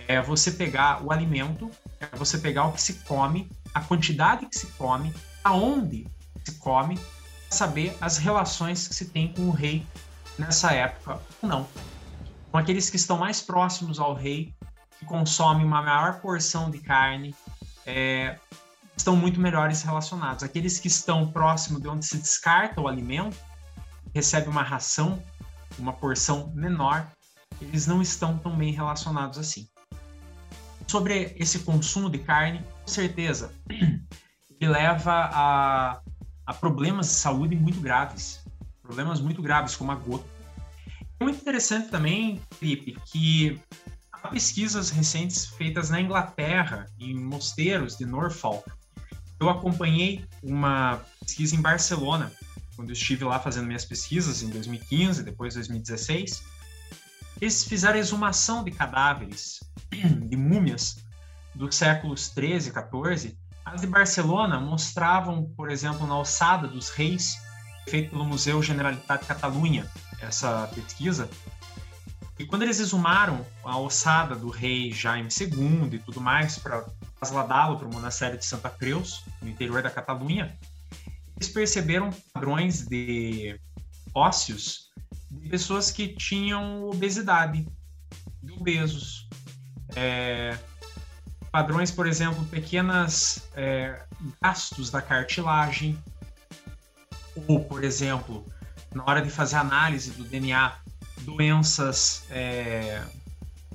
É você pegar o alimento, é você pegar o que se come, a quantidade que se come, aonde se come, saber as relações que se tem com o rei nessa época ou não. Com aqueles que estão mais próximos ao rei, que consomem uma maior porção de carne, é, estão muito melhores relacionados. Aqueles que estão próximo de onde se descarta o alimento, recebem uma ração, uma porção menor, eles não estão tão bem relacionados assim. Sobre esse consumo de carne, com certeza, ele leva a, a problemas de saúde muito graves, problemas muito graves como a gota. É muito interessante também, Felipe, que há pesquisas recentes feitas na Inglaterra, em mosteiros de Norfolk, eu acompanhei uma pesquisa em Barcelona, quando estive lá fazendo minhas pesquisas em 2015, depois 2016. Eles fizeram exumação de cadáveres, de múmias, dos séculos 13 e 14. As de Barcelona mostravam, por exemplo, na alçada dos reis, feito pelo Museu Generalitat de Catalunha, essa pesquisa. E quando eles exumaram a ossada do rei Jaime II e tudo mais para trasladá-lo para o monastério de Santa Cruz, no interior da Catalunha, eles perceberam padrões de ósseos de pessoas que tinham obesidade, de obesos. É, padrões, por exemplo, pequenas é, gastos da cartilagem, ou, por exemplo, na hora de fazer análise do DNA, doenças é,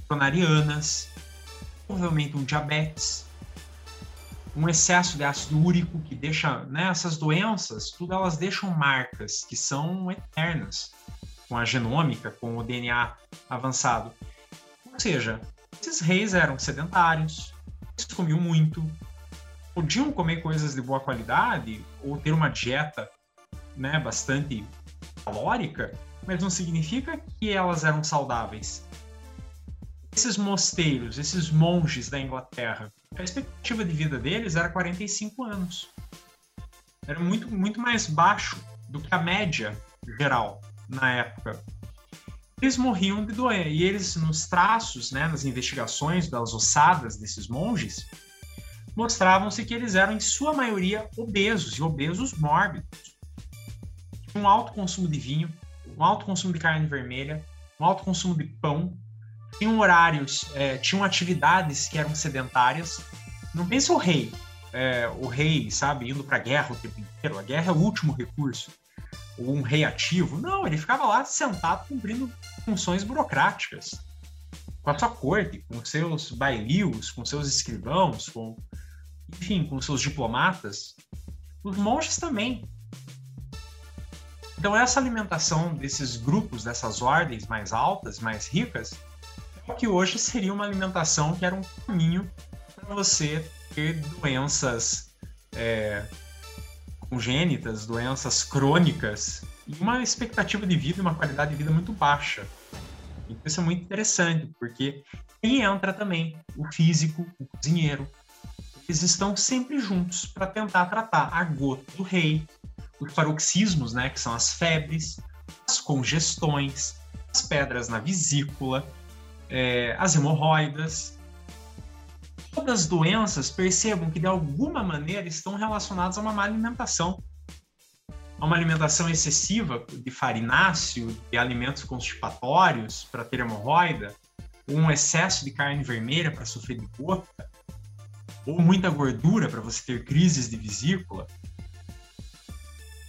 coronarianas, provavelmente um diabetes, um excesso de ácido úrico que deixa, né, essas doenças, tudo elas deixam marcas que são eternas com a genômica, com o DNA avançado. Ou seja, esses reis eram sedentários, eles comiam muito, podiam comer coisas de boa qualidade ou ter uma dieta, né, bastante calórica, mas não significa que elas eram saudáveis. Esses mosteiros, esses monges da Inglaterra, a expectativa de vida deles era 45 anos. Era muito, muito mais baixo do que a média geral na época. Eles morriam de doença. E eles, nos traços, né, nas investigações das ossadas desses monges, mostravam-se que eles eram, em sua maioria, obesos e obesos mórbidos. Um alto consumo de vinho, um alto consumo de carne vermelha, um alto consumo de pão, tinham horários, é, tinham atividades que eram sedentárias. Não pensa o rei, é, o rei, sabe, indo para a guerra o tempo inteiro. A guerra é o último recurso. Ou um rei ativo. Não, ele ficava lá sentado cumprindo funções burocráticas. Com a sua corte, com seus bailios, com seus escrivãos, com, enfim, com seus diplomatas. Os monges também. Então, essa alimentação desses grupos, dessas ordens mais altas, mais ricas, é que hoje seria uma alimentação que era um caminho para você ter doenças é, congênitas, doenças crônicas e uma expectativa de vida e uma qualidade de vida muito baixa. Então, isso é muito interessante, porque quem entra também, o físico, o cozinheiro, eles estão sempre juntos para tentar tratar a gota do rei, paroxismos, né, que são as febres, as congestões, as pedras na vesícula, é, as hemorroidas. Todas as doenças percebam que de alguma maneira estão relacionadas a uma má alimentação. A uma alimentação excessiva de farináceo, de alimentos constipatórios para ter hemorroida, ou um excesso de carne vermelha para sofrer de gota, ou muita gordura para você ter crises de vesícula.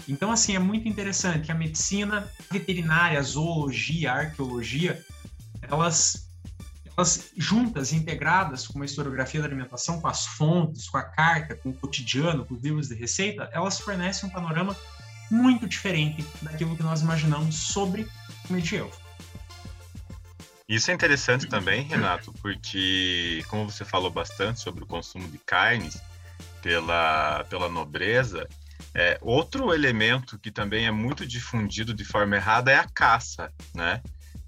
Então, assim, é muito interessante que a medicina veterinária, a zoologia, a arqueologia, elas, elas juntas, integradas com uma historiografia da alimentação, com as fontes, com a carta, com o cotidiano, com os livros de receita, elas fornecem um panorama muito diferente daquilo que nós imaginamos sobre o medievo. Isso é interessante também, Renato, porque, como você falou bastante sobre o consumo de carnes pela, pela nobreza, é, outro elemento que também é muito difundido de forma errada é a caça, né?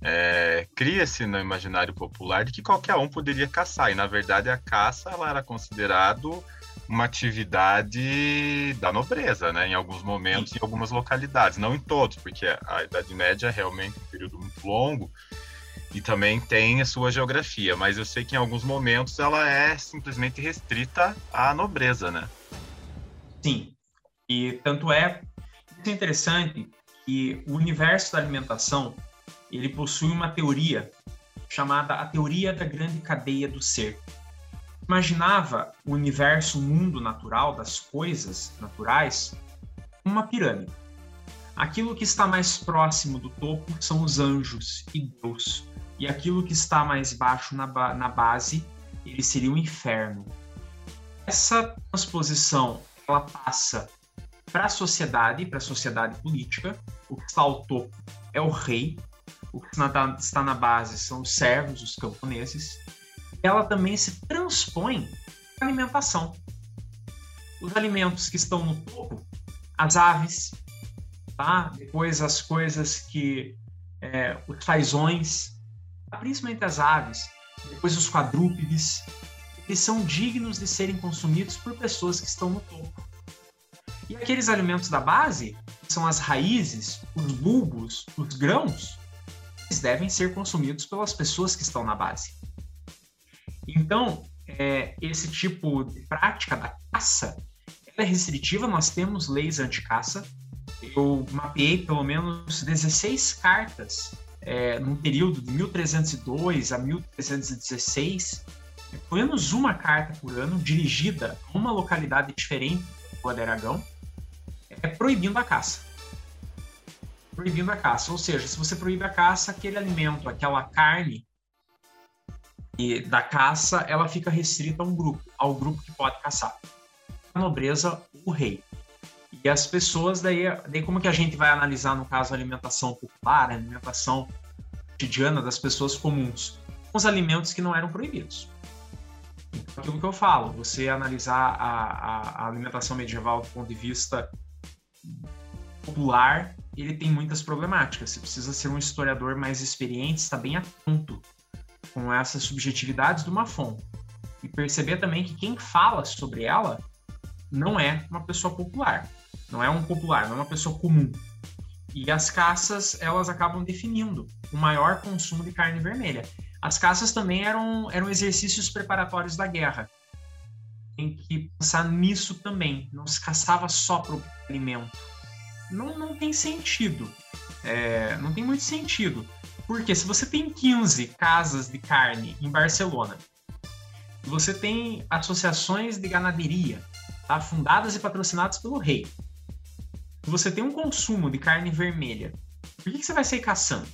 É, Cria-se no imaginário popular de que qualquer um poderia caçar, e na verdade a caça ela era considerado uma atividade da nobreza, né? Em alguns momentos, em algumas localidades, não em todos, porque a Idade Média é realmente um período muito longo e também tem a sua geografia, mas eu sei que em alguns momentos ela é simplesmente restrita à nobreza, né? Sim, e tanto é, é interessante que o universo da alimentação ele possui uma teoria chamada a teoria da grande cadeia do ser. Imaginava o universo, o mundo natural das coisas naturais, uma pirâmide. Aquilo que está mais próximo do topo são os anjos e Deus, e aquilo que está mais baixo na, ba na base, ele seria o inferno. Essa transposição ela passa para a sociedade, para a sociedade política. O que está ao topo é o rei, o que está na base são os servos, os camponeses. Ela também se transpõe para a alimentação. Os alimentos que estão no topo, as aves, tá? depois as coisas que é, os fazões, principalmente as aves, depois os quadrúpedes, eles são dignos de serem consumidos por pessoas que estão no topo. E aqueles alimentos da base, que são as raízes, os bulbos, os grãos, eles devem ser consumidos pelas pessoas que estão na base. Então, é, esse tipo de prática da caça é restritiva, nós temos leis anti-caça. Eu mapeei pelo menos 16 cartas é, num período de 1302 a 1316, pelo menos uma carta por ano dirigida a uma localidade diferente do Aragão, é proibindo a caça. Proibindo a caça. Ou seja, se você proíbe a caça, aquele alimento, aquela carne e da caça, ela fica restrita a um grupo, ao grupo que pode caçar. A nobreza, o rei. E as pessoas, daí, daí como que a gente vai analisar, no caso, a alimentação popular, a alimentação cotidiana das pessoas comuns? Os alimentos que não eram proibidos. Então, aquilo que eu falo, você analisar a, a, a alimentação medieval do ponto de vista popular, ele tem muitas problemáticas. Você precisa ser um historiador mais experiente, estar bem atento com essas subjetividades de uma fonte. E perceber também que quem fala sobre ela não é uma pessoa popular, não é um popular, não é uma pessoa comum. E as caças, elas acabam definindo o maior consumo de carne vermelha. As caças também eram, eram exercícios preparatórios da guerra. Tem que pensar nisso também. Não se caçava só para o alimento. Não, não tem sentido. É, não tem muito sentido. Porque se você tem 15 casas de carne em Barcelona, você tem associações de ganaderia tá, fundadas e patrocinadas pelo rei, você tem um consumo de carne vermelha, por que, que você vai sair caçando?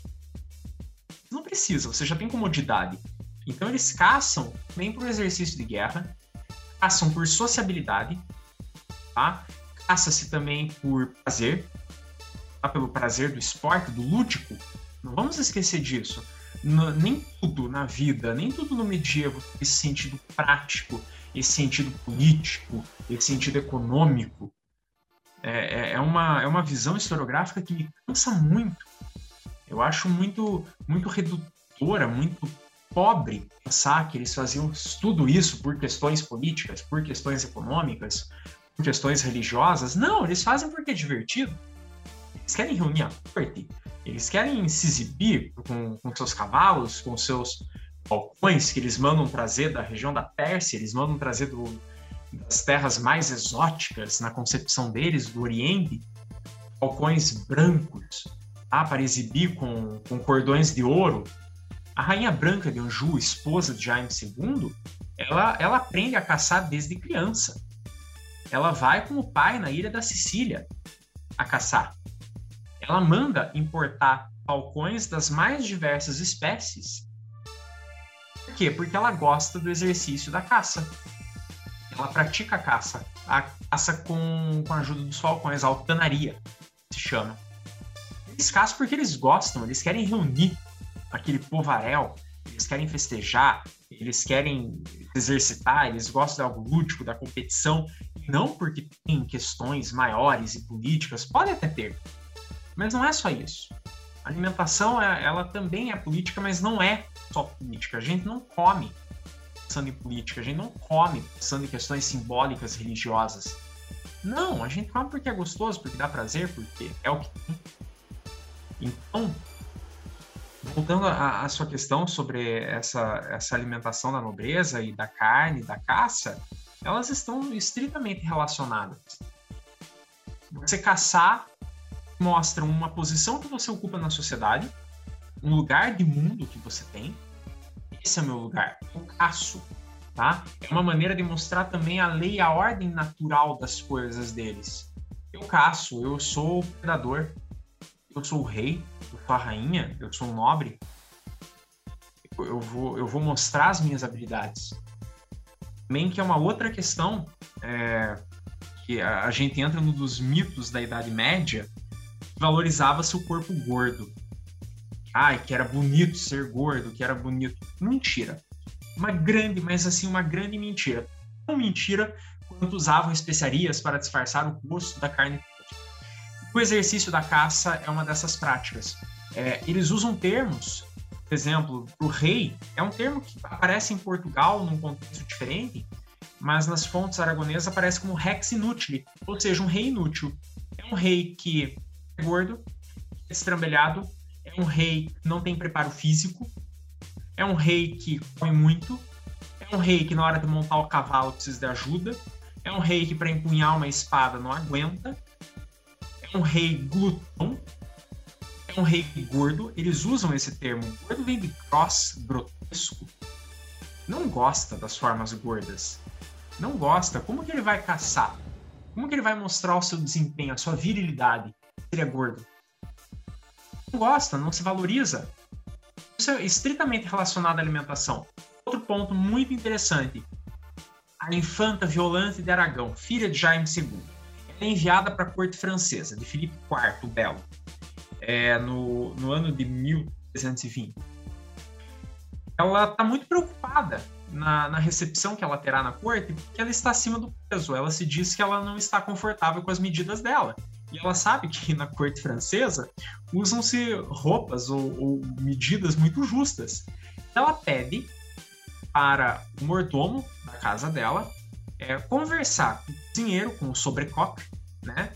Não precisa, você já tem comodidade. Então eles caçam nem por exercício de guerra, caçam por sociabilidade, tá? Caça-se também por prazer, tá? pelo prazer do esporte, do lúdico. Não vamos esquecer disso. No, nem tudo na vida, nem tudo no medievo, esse sentido prático, esse sentido político, esse sentido econômico. É, é, é, uma, é uma visão historiográfica que me cansa muito. Eu acho muito, muito redutora, muito pobre pensar que eles faziam tudo isso por questões políticas, por questões econômicas, por questões religiosas. Não, eles fazem porque é divertido. Eles querem reunir a corte, eles querem se exibir com, com seus cavalos, com seus balcões que eles mandam trazer da região da Pérsia, eles mandam trazer do, das terras mais exóticas na concepção deles, do Oriente, balcões brancos, tá? para exibir com, com cordões de ouro. A Rainha Branca de Anjou, esposa de Jaime II, ela, ela aprende a caçar desde criança. Ela vai com o pai na ilha da Sicília a caçar. Ela manda importar falcões das mais diversas espécies. Por quê? Porque ela gosta do exercício da caça. Ela pratica a caça. A caça com, com a ajuda dos falcões, a altanaria, se chama. Eles caçam porque eles gostam, eles querem reunir aquele povaréu, eles querem festejar, eles querem exercitar, eles gostam de algo lúdico, da competição, não porque tem questões maiores e políticas, pode até ter, mas não é só isso. A alimentação, é, ela também é política, mas não é só política. A gente não come pensando em política, a gente não come pensando em questões simbólicas religiosas. Não, a gente come porque é gostoso, porque dá prazer, porque é o que tem. Então, voltando à, sua questão sobre essa, essa alimentação da nobreza e da carne, da caça, elas estão estritamente relacionadas. Você caçar mostra uma posição que você ocupa na sociedade, um lugar de mundo que você tem. Esse é o meu lugar. Eu caço, tá? É uma maneira de mostrar também a lei, a ordem natural das coisas deles. Eu caço, eu sou o predador, eu sou o rei, eu sou a rainha, eu sou o nobre. Eu vou, eu vou mostrar as minhas habilidades. Também que é uma outra questão é, que a, a gente entra no dos mitos da Idade Média, valorizava-se o corpo gordo. Ai, que era bonito ser gordo, que era bonito. Mentira. Uma grande, mas assim, uma grande mentira. Tão mentira quanto usavam especiarias para disfarçar o gosto da carne. O exercício da caça é uma dessas práticas. É, eles usam termos, por exemplo, o rei é um termo que aparece em Portugal num contexto diferente, mas nas fontes aragonesas aparece como rex inútil, ou seja, um rei inútil. É um rei que é gordo, é estrambelhado, é um rei que não tem preparo físico, é um rei que come muito, é um rei que na hora de montar o cavalo precisa de ajuda, é um rei que para empunhar uma espada não aguenta, um rei glutão, é um rei gordo. Eles usam esse termo. Gordo vem de cross, grotesco. Não gosta das formas gordas. Não gosta. Como que ele vai caçar? Como que ele vai mostrar o seu desempenho, a sua virilidade? Ele é gordo. Não gosta, não se valoriza. Isso é estritamente relacionado à alimentação. Outro ponto muito interessante. A infanta Violante de Aragão, filha de Jaime II, enviada para a corte francesa de Filipe IV o Belo, é, no, no ano de 1320. Ela está muito preocupada na, na, recepção que ela terá na corte, porque ela está acima do peso. Ela se diz que ela não está confortável com as medidas dela. E ela sabe que na corte francesa usam-se roupas ou, ou, medidas muito justas. Ela pede para o mordomo da casa dela é, conversar com o cozinheiro, com o sobrecoque, né?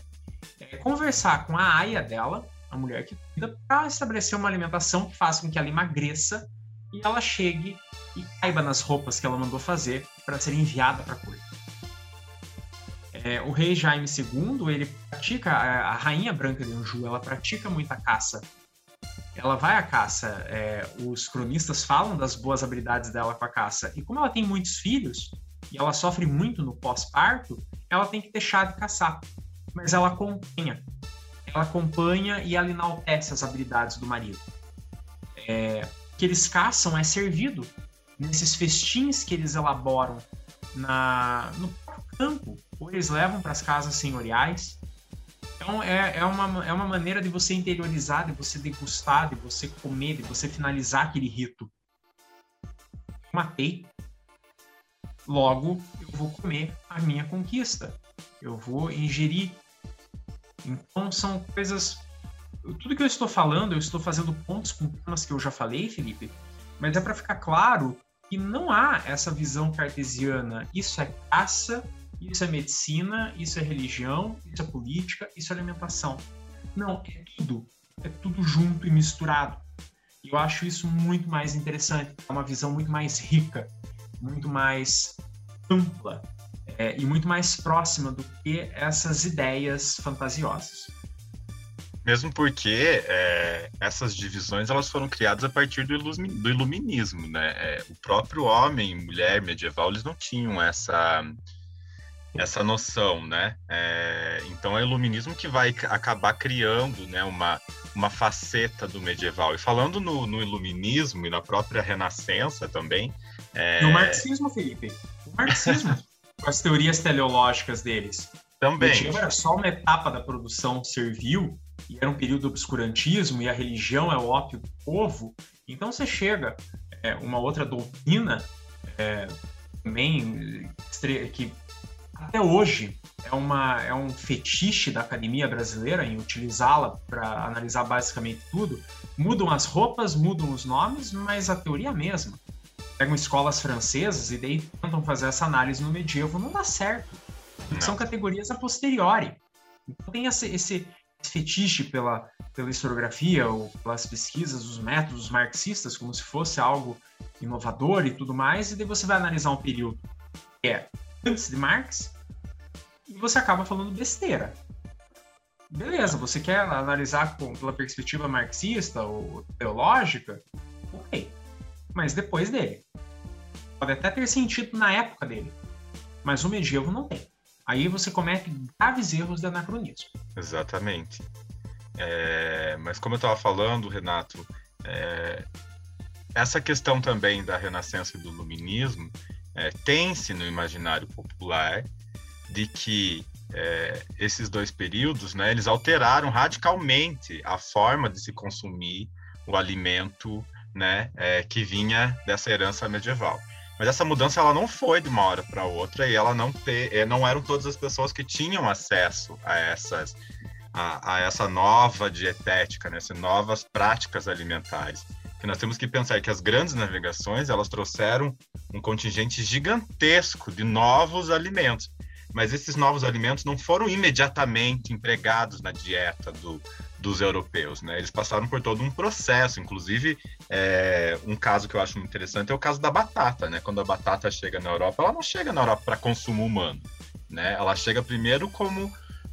É, conversar com a aia dela, a mulher que cuida, para estabelecer uma alimentação que faça com que ela emagreça e ela chegue e caiba nas roupas que ela mandou fazer para ser enviada para a corte. É, o rei Jaime II, ele pratica, a, rainha branca de Anjou, ela pratica muita caça. Ela vai à caça, é, os cronistas falam das boas habilidades dela com a caça. E como ela tem muitos filhos, e ela sofre muito no pós-parto, ela tem que deixar de caçar. Mas ela acompanha. Ela acompanha e ela enaltece as habilidades do marido. É, que eles caçam é servido nesses festins que eles elaboram na, no campo, ou eles levam para as casas senhoriais. Então é, é, uma, é uma maneira de você interiorizar, de você degustar, de você comer, de você finalizar aquele rito. Matei, logo eu vou comer a minha conquista. Eu vou ingerir. Então são coisas. Tudo que eu estou falando, eu estou fazendo pontos com temas que eu já falei, Felipe, mas é para ficar claro que não há essa visão cartesiana. Isso é caça isso é medicina, isso é religião, isso é política, isso é alimentação. Não, é tudo. É tudo junto e misturado. Eu acho isso muito mais interessante. É uma visão muito mais rica, muito mais ampla é, e muito mais próxima do que essas ideias fantasiosas. Mesmo porque é, essas divisões elas foram criadas a partir do, do iluminismo, né? É, o próprio homem, mulher medieval, eles não tinham essa essa noção, né? É, então é o iluminismo que vai acabar criando, né, uma, uma faceta do medieval. E falando no, no iluminismo e na própria renascença também. É... No marxismo, Felipe. O marxismo, com as teorias teleológicas deles. Também. era só uma etapa da produção servil, e era um período do obscurantismo, e a religião é o ópio do povo, Então você chega, é, uma outra doutrina é, também que até hoje é, uma, é um fetiche da academia brasileira em utilizá-la para analisar basicamente tudo. Mudam as roupas, mudam os nomes, mas a teoria é a mesma. Pegam escolas francesas e daí tentam fazer essa análise no medievo, não dá certo. Não. São categorias a posteriori. Então tem esse, esse fetiche pela, pela historiografia ou pelas pesquisas, os métodos marxistas, como se fosse algo inovador e tudo mais, e daí você vai analisar um período que é antes de Marx e você acaba falando besteira. Beleza, você quer analisar com, pela perspectiva marxista ou teológica? Mas depois dele. Pode até ter sentido na época dele. Mas o medievo não tem. Aí você comete graves erros de anacronismo. Exatamente. É, mas como eu estava falando, Renato, é, essa questão também da renascença e do luminismo é, tem-se no imaginário popular de que é, esses dois períodos, né, eles alteraram radicalmente a forma de se consumir o alimento, né, é, que vinha dessa herança medieval. Mas essa mudança ela não foi de uma hora para outra e ela não ter, é, não eram todas as pessoas que tinham acesso a essas a, a essa nova dietética, né, essas novas práticas alimentares. Que nós temos que pensar que as grandes navegações elas trouxeram um contingente gigantesco de novos alimentos mas esses novos alimentos não foram imediatamente empregados na dieta do, dos europeus, né? Eles passaram por todo um processo, inclusive é, um caso que eu acho interessante é o caso da batata, né? Quando a batata chega na Europa, ela não chega na Europa para consumo humano, né? Ela chega primeiro como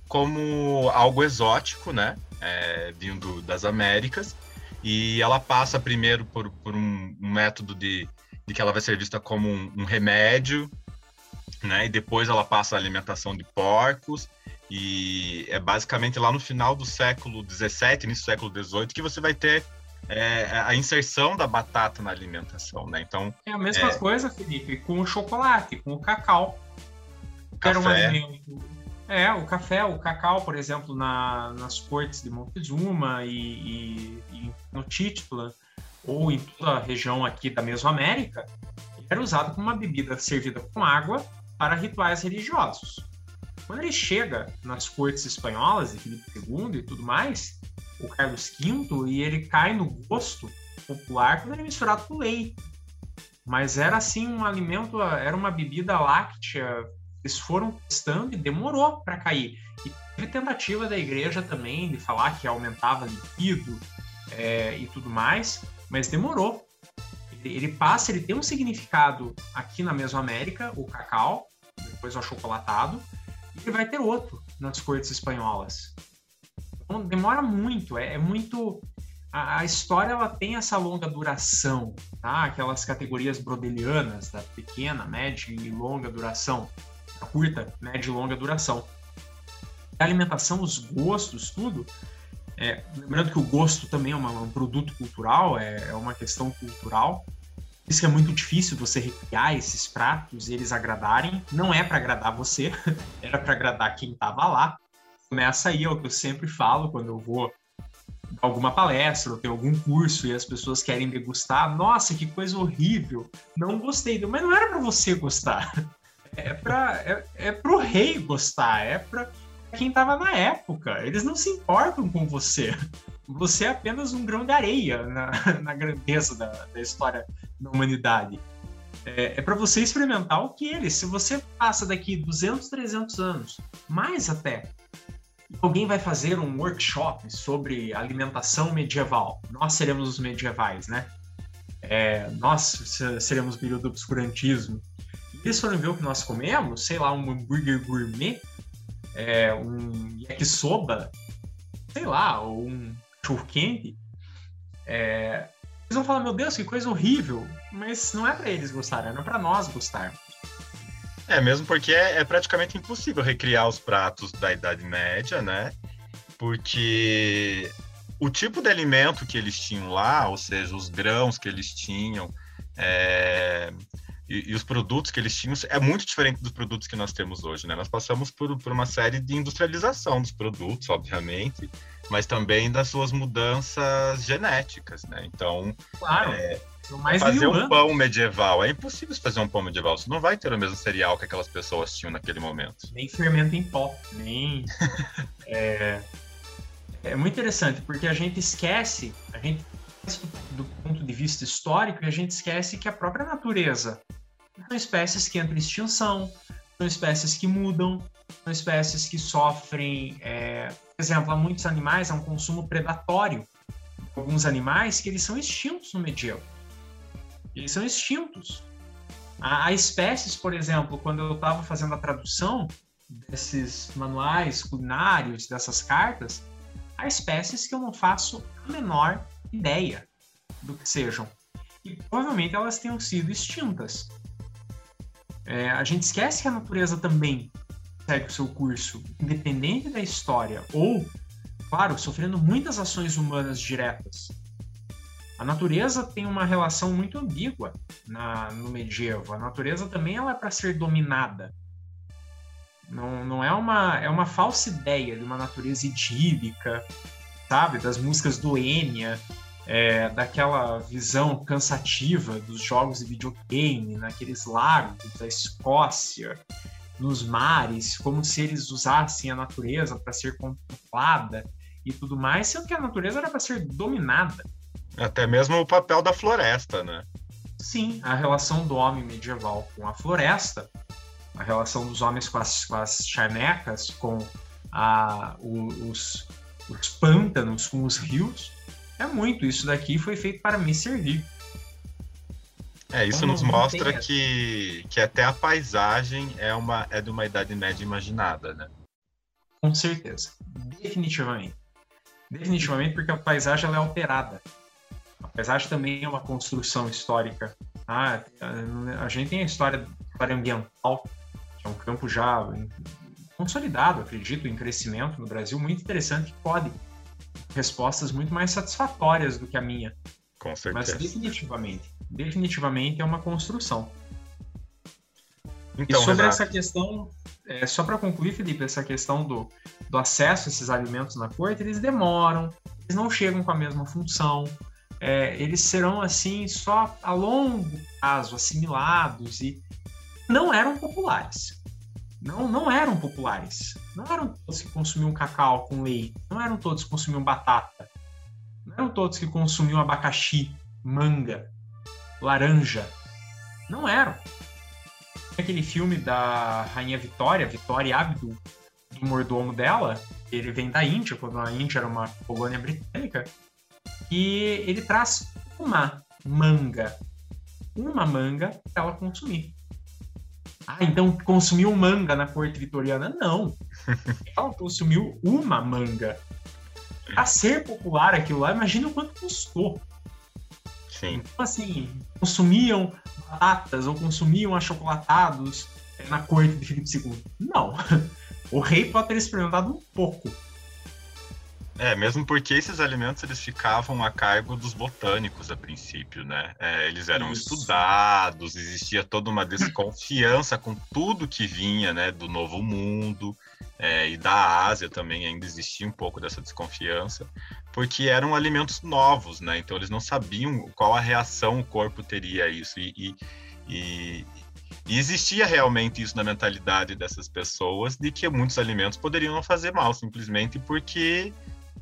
como algo exótico, né? É, vindo das Américas e ela passa primeiro por, por um, um método de, de que ela vai ser vista como um, um remédio né? E depois ela passa a alimentação de porcos e é basicamente lá no final do século 17, início do século 18 que você vai ter é, a inserção da batata na alimentação, né? Então é a mesma é... coisa, Felipe, com o chocolate, com o cacau. O Era um alimento. É, o café, o cacau, por exemplo, na, nas cortes de Montezuma e, e, e no Títula, ou em toda a região aqui da Mesoamérica, era usado como uma bebida servida com água para rituais religiosos. Quando ele chega nas cortes espanholas, de Filipe II e tudo mais, o Carlos V, e ele cai no gosto popular quando ele é misturado com leite. Mas era assim um alimento, era uma bebida láctea. Eles foram testando e demorou para cair. E teve tentativa da igreja também de falar que aumentava líquido é, e tudo mais, mas demorou ele passa, ele tem um significado aqui na Mesoamérica, o cacau, depois o achocolatado, e vai ter outro nas cortes espanholas. Então demora muito, é, é muito. A, a, história ela tem essa longa duração, tá? Aquelas categorias brodelianas da pequena, média e longa duração, a curta, média e longa duração. A alimentação, os gostos, tudo. É, lembrando que o gosto também é uma, um produto cultural, é, é uma questão cultural. Isso é muito difícil você recriar esses pratos e eles agradarem. Não é para agradar você, era para agradar quem estava lá. Começa aí, é o que eu sempre falo quando eu vou alguma palestra ou tem algum curso e as pessoas querem degustar. Nossa, que coisa horrível! Não gostei, mas não era para você gostar. É para é, é pro rei gostar, é para quem estava na época. Eles não se importam com você. Você é apenas um grão de areia na, na grandeza da, da história da humanidade. É, é para você experimentar o que ele. Se você passa daqui 200, 300 anos, mais até, alguém vai fazer um workshop sobre alimentação medieval. Nós seremos os medievais, né? É, nós seremos o período do obscurantismo. E eles foram ver o que nós comemos, sei lá, um hambúrguer gourmet, é, um yakisoba, sei lá, um quente. É, eles vão falar, meu Deus, que coisa horrível. Mas não é para eles gostarem, é para nós gostarmos. É, mesmo porque é, é, praticamente impossível recriar os pratos da Idade Média, né? Porque o tipo de alimento que eles tinham lá, ou seja, os grãos que eles tinham, é, e, e, os produtos que eles tinham é muito diferente dos produtos que nós temos hoje, né? Nós passamos por, por uma série de industrialização dos produtos, obviamente, mas também das suas mudanças genéticas, né? Então, claro. É, fazer um pão medieval é impossível fazer um pão medieval. Você não vai ter o mesmo cereal que aquelas pessoas tinham naquele momento. Nem fermento em pó, nem é, é muito interessante porque a gente esquece, a gente do ponto de vista histórico, e a gente esquece que a própria natureza são espécies que entram em extinção, são espécies que mudam, são espécies que sofrem, é, exemplo, há muitos animais, há um consumo predatório. Alguns animais que eles são extintos no medievo. Eles são extintos. Há, há espécies, por exemplo, quando eu estava fazendo a tradução desses manuais culinários, dessas cartas, há espécies que eu não faço a menor ideia do que sejam. E provavelmente elas tenham sido extintas. É, a gente esquece que a natureza também segue o seu curso, independente da história, ou, claro, sofrendo muitas ações humanas diretas. A natureza tem uma relação muito ambígua na, no medievo. A natureza também ela é para ser dominada. Não, não é uma é uma falsa ideia de uma natureza idílica, sabe? Das músicas do Enya, é, daquela visão cansativa dos jogos de videogame, naqueles lagos da Escócia, nos mares, como se eles usassem a natureza para ser contemplada e tudo mais, sendo que a natureza era para ser dominada. Até mesmo o papel da floresta, né? Sim, a relação do homem medieval com a floresta, a relação dos homens com as, com as charnecas, com a, os, os pântanos, com os rios, é muito. Isso daqui foi feito para me servir. É, isso nos mostra que, que até a paisagem é, uma, é de uma Idade Média imaginada, né? Com certeza. Definitivamente. Definitivamente porque a paisagem é alterada. A paisagem também é uma construção histórica. Ah, a gente tem a história, a história ambiental, que é um campo já consolidado, acredito, em crescimento no Brasil, muito interessante, que pode respostas muito mais satisfatórias do que a minha. Com certeza. Mas definitivamente, definitivamente é uma construção. Então, e sobre essa questão, é, só para concluir, Felipe, essa questão do, do acesso a esses alimentos na corte, eles demoram, eles não chegam com a mesma função, é, eles serão assim só a longo prazo assimilados e não eram populares não, não eram populares. Não eram todos que consumiam cacau com leite. Não eram todos que consumiam batata. Não eram todos que consumiam abacaxi, manga, laranja. Não eram. Aquele filme da Rainha Vitória, Vitória Abdul, do mordomo dela, ele vem da Índia, quando a Índia era uma colônia britânica, e ele traz uma manga. Uma manga para ela consumir. Ah, então consumiu manga na corte vitoriana? Não. Ela consumiu uma manga. A ser popular aquilo lá, imagina o quanto custou. Sim. Então, assim, consumiam batatas ou consumiam achocolatados na corte de Filipe II? Não. O rei pode ter experimentado um pouco. É, mesmo porque esses alimentos eles ficavam a cargo dos botânicos a princípio, né? É, eles eram Isso. estudados, existia toda uma desconfiança com tudo que vinha, né, do Novo Mundo é, e da Ásia também ainda existia um pouco dessa desconfiança, porque eram alimentos novos, né? Então eles não sabiam qual a reação o corpo teria a isso e, e, e e existia realmente isso na mentalidade dessas pessoas de que muitos alimentos poderiam não fazer mal, simplesmente porque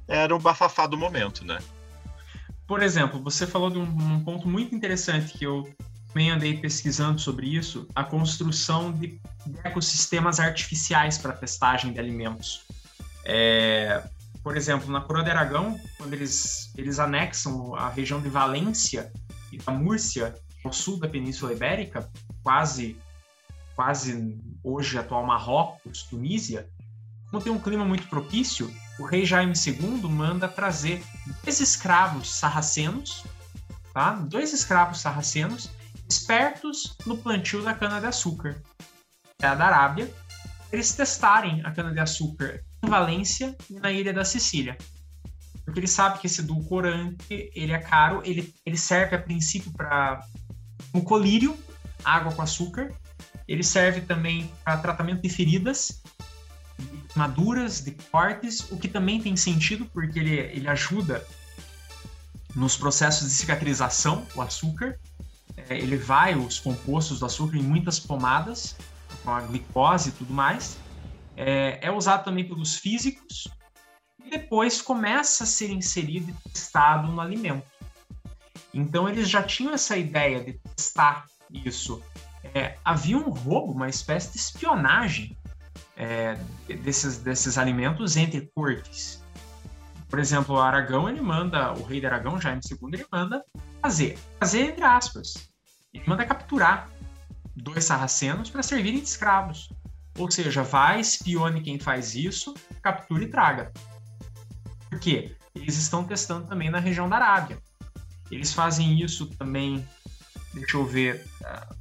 era o bafafá do momento, né? Por exemplo, você falou de um, um ponto muito interessante que eu também andei pesquisando sobre isso, a construção de, ecossistemas artificiais para testagem de alimentos. É, por exemplo, na Coroa de Aragão, quando eles, eles anexam a região de Valência e da Múrcia, ao sul da Península Ibérica, quase, quase hoje atual Marrocos, Tunísia, como tem um clima muito propício, o rei Jaime II manda trazer dois escravos sarracenos, tá? Dois escravos sarracenos espertos no plantio da cana-de-açúcar, da Arábia, eles testarem a cana-de-açúcar em Valência e na ilha da Sicília. Porque ele sabe que esse edulcorante, ele é caro, ele, ele serve a princípio para um colírio, água com açúcar. Ele serve também para tratamento de feridas maduras, de cortes, o que também tem sentido porque ele, ele ajuda nos processos de cicatrização, o açúcar. É, ele vai os compostos do açúcar em muitas pomadas, com a glicose e tudo mais. É, é usado também pelos físicos e depois começa a ser inserido e testado no alimento. Então eles já tinham essa ideia de testar isso. É, havia um roubo, uma espécie de espionagem é, desses, desses alimentos entre cortes. Por exemplo, o Aragão, ele manda, o rei de Aragão, Jaime II, ele manda fazer, fazer entre aspas, ele manda capturar dois sarracenos para servirem de escravos. Ou seja, vai, espione quem faz isso, capture e traga. Por quê? Eles estão testando também na região da Arábia. Eles fazem isso também, deixa eu ver, uh,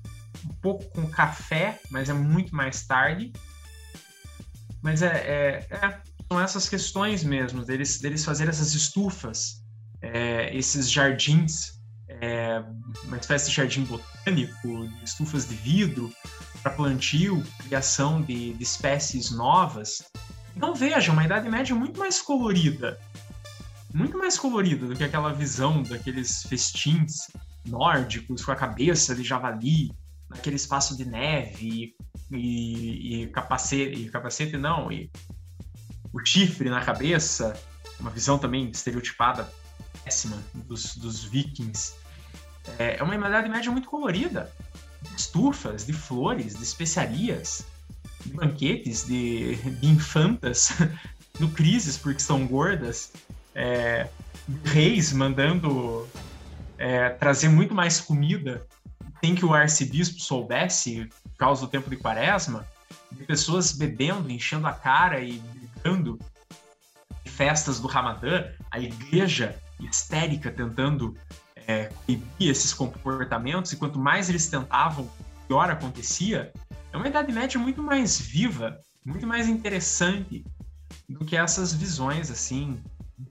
um pouco com café, mas é muito mais tarde. Mas é, é, é, são essas questões mesmo, deles, deles fazer essas estufas, é, esses jardins, é, uma espécie de jardim botânico, estufas de vidro para plantio, criação de, de espécies novas. Então veja, uma Idade Média muito mais colorida, muito mais colorida do que aquela visão daqueles festins nórdicos com a cabeça de javali, naquele espaço de neve e, e, capacete, e capacete não, e o chifre na cabeça, uma visão também estereotipada, péssima dos, dos vikings. É, é uma Idade Média muito colorida, de estufas, de flores, de especiarias, de banquetes, de, de infantas, no crises porque são gordas, é, reis mandando é, trazer muito mais comida sem que o arcebispo soubesse, por causa do tempo de quaresma, de pessoas bebendo, enchendo a cara e gritando festas do Ramadã, a igreja histérica tentando é, coibir esses comportamentos, e quanto mais eles tentavam, pior acontecia. É uma Idade Média muito mais viva, muito mais interessante do que essas visões assim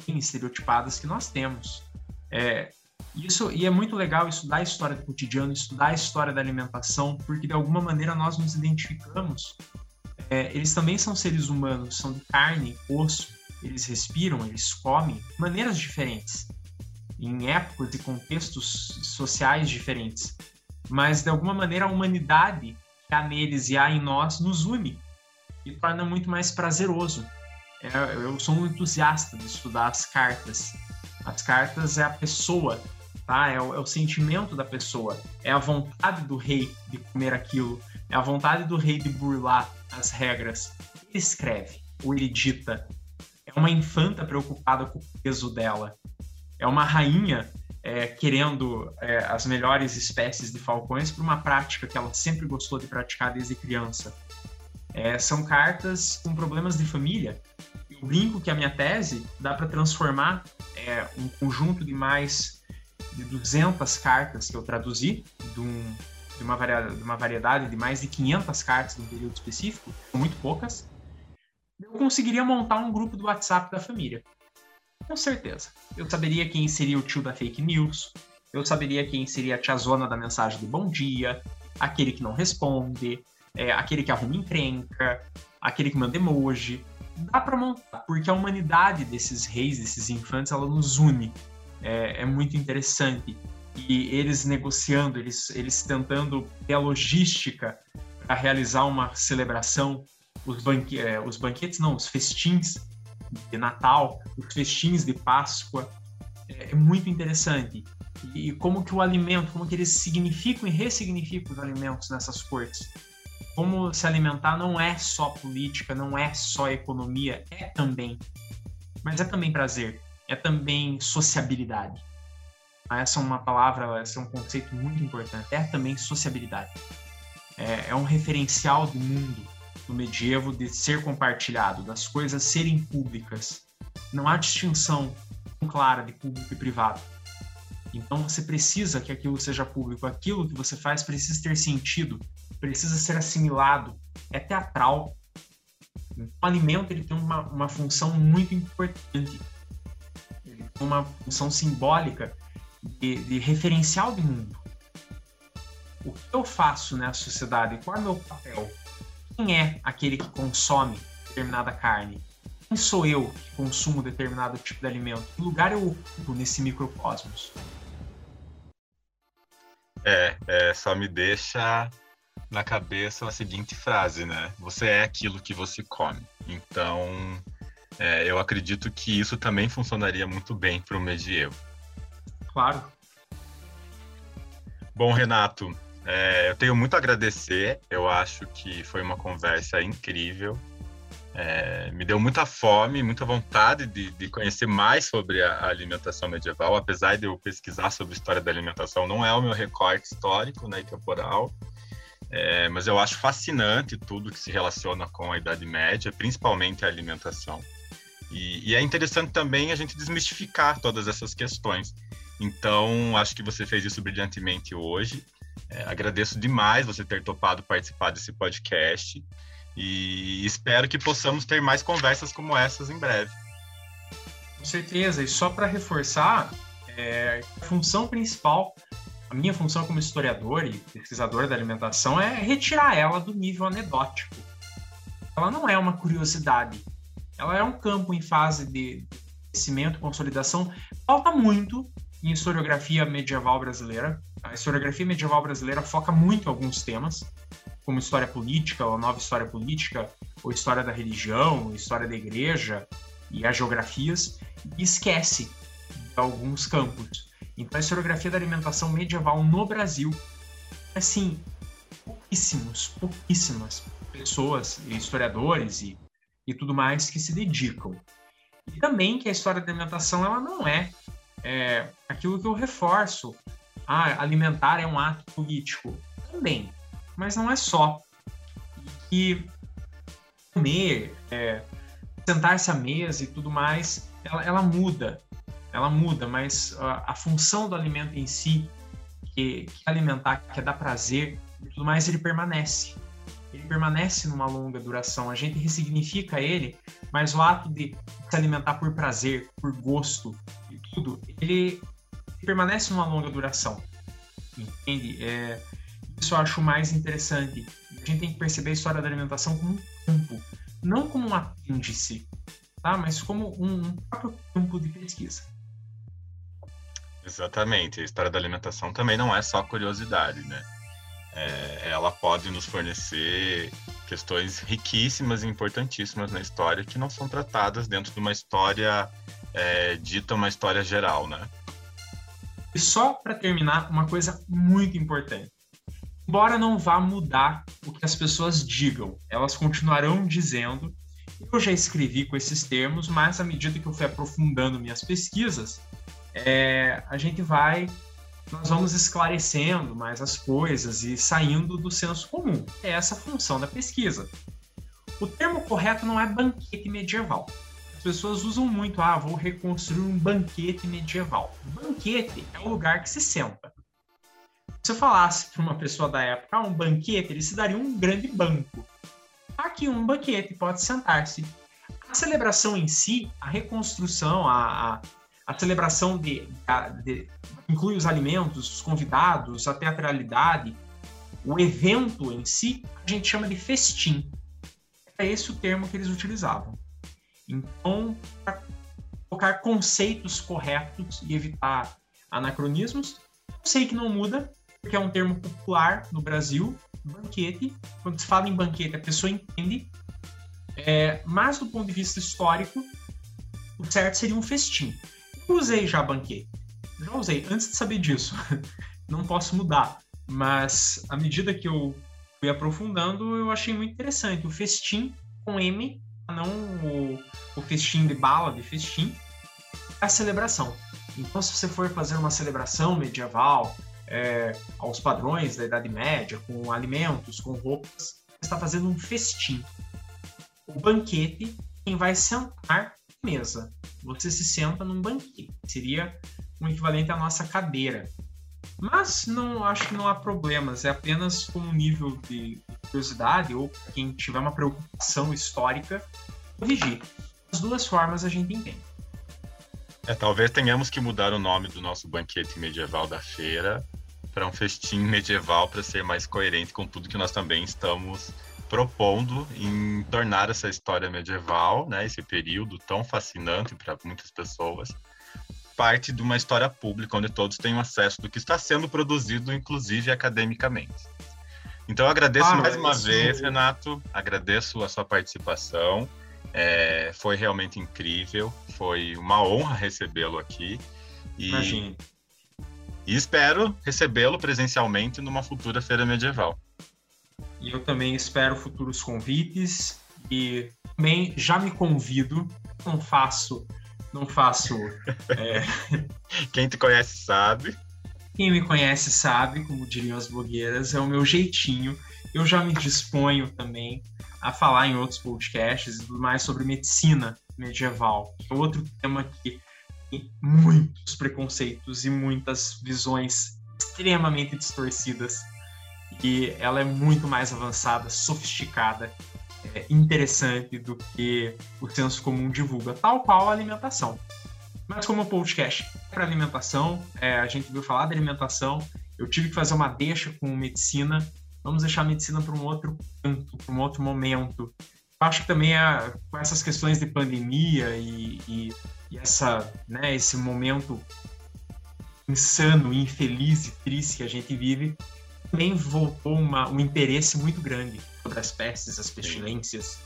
bem estereotipadas que nós temos. É, isso, e é muito legal estudar a história do cotidiano, estudar a história da alimentação, porque de alguma maneira nós nos identificamos. É, eles também são seres humanos, são de carne, osso, eles respiram, eles comem maneiras diferentes, em épocas e contextos sociais diferentes. Mas de alguma maneira a humanidade que há neles e há em nós nos une e torna muito mais prazeroso. É, eu sou um entusiasta de estudar as cartas. As cartas é a pessoa tá? É o, é o sentimento da pessoa, é a vontade do rei de comer aquilo, é a vontade do rei de burlar as regras. Ele escreve, ou ele dita. É uma infanta preocupada com o peso dela. É uma rainha é, querendo é, as melhores espécies de falcões para uma prática que ela sempre gostou de praticar desde criança. É, são cartas com problemas de família. Eu brinco que a minha tese dá para transformar é, um conjunto de mais de 200 cartas que eu traduzi, de, um, de, uma variedade, de uma variedade de mais de 500 cartas num período específico, muito poucas, eu conseguiria montar um grupo do WhatsApp da família. Com certeza. Eu saberia quem seria o tio da fake news, eu saberia quem seria a tiazona da mensagem de bom dia, aquele que não responde, é, aquele que arruma encrenca, aquele que manda emoji. Dá para montar, porque a humanidade desses reis, desses infantes, ela nos une é, é muito interessante. E eles negociando, eles, eles tentando ter a logística para realizar uma celebração, os, banque, é, os banquetes, não, os festins de Natal, os festins de Páscoa, é, é muito interessante. E, como que o alimento, como que eles significam e ressignificam os alimentos nessas cortes. Como se alimentar não é só política, não é só economia, é também. Mas é também prazer é também sociabilidade. Essa é uma palavra, esse é um conceito muito importante. É também sociabilidade. É, é um referencial do mundo, do medievo, de ser compartilhado, das coisas serem públicas. Não há distinção clara de público e privado. Então você precisa que aquilo seja público. Aquilo que você faz precisa ter sentido, precisa ser assimilado. É teatral. O alimento ele tem uma, uma função muito importante uma função simbólica de, de referencial do mundo. o que eu faço na sociedade, qual é o meu papel, quem é aquele que consome determinada carne, quem sou eu que consumo determinado tipo de alimento, que lugar eu ocupo nesse microcosmos. É, é, só me deixa na cabeça a seguinte frase, né? Você é aquilo que você come. Então, é, eu acredito que isso também funcionaria muito bem para o medievo. Claro. Bom, Renato, é, eu tenho muito a agradecer. Eu acho que foi uma conversa incrível. É, me deu muita fome, muita vontade de, de conhecer mais sobre a, a, alimentação medieval, apesar de eu pesquisar sobre a história da alimentação, não é o meu recorte histórico né, e temporal, é, mas eu acho fascinante tudo que se relaciona com a Idade Média, principalmente a alimentação. E, e é interessante também a gente desmistificar todas essas questões. Então, acho que você fez isso brilhantemente hoje. É, agradeço demais você ter topado participar desse podcast e espero que possamos ter mais conversas como essas em breve. Com certeza, e só para reforçar, é, a função principal, a minha função como historiador e pesquisador da alimentação é retirar ela do nível anedótico. Ela não é uma curiosidade, ela é um campo em fase de crescimento, consolidação. Falta muito em historiografia medieval brasileira. A historiografia medieval brasileira foca muito em alguns temas, como história política, ou nova história política, ou história da religião, história da igreja e as geografias, e esquece alguns campos. Então, a historiografia da alimentação medieval no Brasil, assim, pouquíssimos, pouquíssimas pessoas, historiadores e, e tudo mais que se dedicam. E também que a história da alimentação ela não é, é aquilo que eu reforço. Ah, alimentar é um ato político. Também mas não é só. E comer, é, sentar-se à mesa e tudo mais, ela, ela muda. Ela muda, mas a, a, função do alimento em si, que, que alimentar, que é dar prazer e tudo mais, ele permanece. Ele permanece numa longa duração. A gente ressignifica ele, mas o ato de se alimentar por prazer, por gosto e tudo, ele permanece numa longa duração. Entende? É, isso eu acho mais interessante. A gente tem que perceber a história da alimentação como um campo, não como um apêndice, tá? mas como um, um próprio campo de pesquisa. Exatamente. A história da alimentação também não é só curiosidade, né? É, ela pode nos fornecer questões riquíssimas e importantíssimas na história que não são tratadas dentro de uma história é, dita uma história geral, né? E só para terminar, uma coisa muito importante embora não vá mudar o que as pessoas digam, elas continuarão dizendo. Eu já escrevi com esses termos, mas à medida que eu fui aprofundando minhas pesquisas, é, a gente vai, nós vamos esclarecendo mais as coisas e saindo do senso comum. É essa a função da pesquisa. O termo correto não é banquete medieval. As pessoas usam muito, ah, vou reconstruir um banquete medieval. Banquete é o lugar que se senta. Se eu falasse para uma pessoa da época, ah, um banquete, ele se daria um grande banco. Aqui um banquete, pode sentar-se. A celebração em si, a reconstrução, a, a, a celebração de, de, inclui os alimentos, os convidados, a teatralidade, o evento em si, a gente chama de festim. É esse o termo que eles utilizavam. Então, para colocar conceitos corretos e evitar anacronismos, sei que não muda, porque é um termo popular no Brasil, banquete. Quando se fala em banquete, a pessoa entende. É, mas do ponto de vista histórico, o certo seria um festim. Usei já banquete. Já usei, antes de saber disso. Não posso mudar. Mas à medida que eu fui aprofundando, eu achei muito interessante. O festim com M, não o, o festim de bala, de festim, é a celebração. Então, se você for fazer uma celebração medieval, é, aos padrões da Idade Média, com alimentos, com roupas, está fazendo um festim. O banquete, quem vai sentar mesa. Você se senta num banquete. Seria um equivalente à nossa cadeira. Mas não acho que não há problemas, é apenas um nível de curiosidade ou quem tiver uma preocupação histórica, corrigir. As duas formas a gente entende. É, talvez tenhamos que mudar o nome do nosso banquete medieval da feira para um festim medieval para ser mais coerente com tudo que nós também estamos propondo em tornar essa história medieval, né, esse período tão fascinante para muitas pessoas, parte de uma história pública onde todos têm acesso do que está sendo produzido, inclusive academicamente. Então eu agradeço ah, mais uma vez, Renato, agradeço a sua participação. É, foi realmente incrível, foi uma honra recebê-lo aqui. E, Imagine. E espero recebê-lo presencialmente numa futura feira medieval. E eu também espero futuros convites e também já me convido. Não faço, não faço. É... Quem te conhece sabe. Quem me conhece sabe, como diriam as blogueiras, é o meu jeitinho. Eu já me disponho também a falar em outros podcasts e tudo mais sobre medicina medieval, é outro tema que tem muitos preconceitos e muitas visões extremamente distorcidas que ela é muito mais avançada, sofisticada, é, interessante do que o senso comum divulga, tal qual a alimentação. Mas como o podcast é para alimentação, é, a gente viu falar da alimentação, eu tive que fazer uma deixa com medicina, vamos deixar a medicina para um outro canto, para um outro momento. Eu acho que também é, com essas questões de pandemia e, e, e essa, né, esse momento insano, infeliz e triste que a gente vive, também voltou uma, um interesse muito grande sobre as pestes, as pestilências.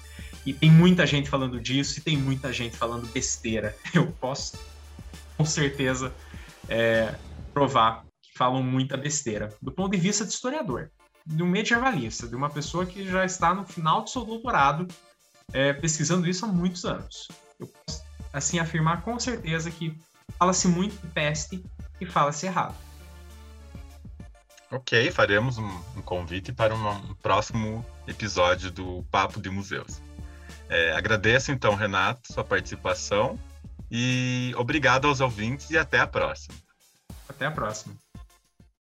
E tem muita gente falando disso e tem muita gente falando besteira. Eu posso, com certeza, é, provar que falam muita besteira. Do ponto de vista de historiador, de um medievalista, de uma pessoa que já está no final do seu doutorado é, pesquisando isso há muitos anos. Eu posso, assim, afirmar com certeza que fala-se muito de peste e fala-se errado. Ok, faremos um, um convite para uma, um próximo episódio do Papo de Museus. É, agradeço então, Renato, sua participação e obrigado aos ouvintes e até a próxima. Até a próxima.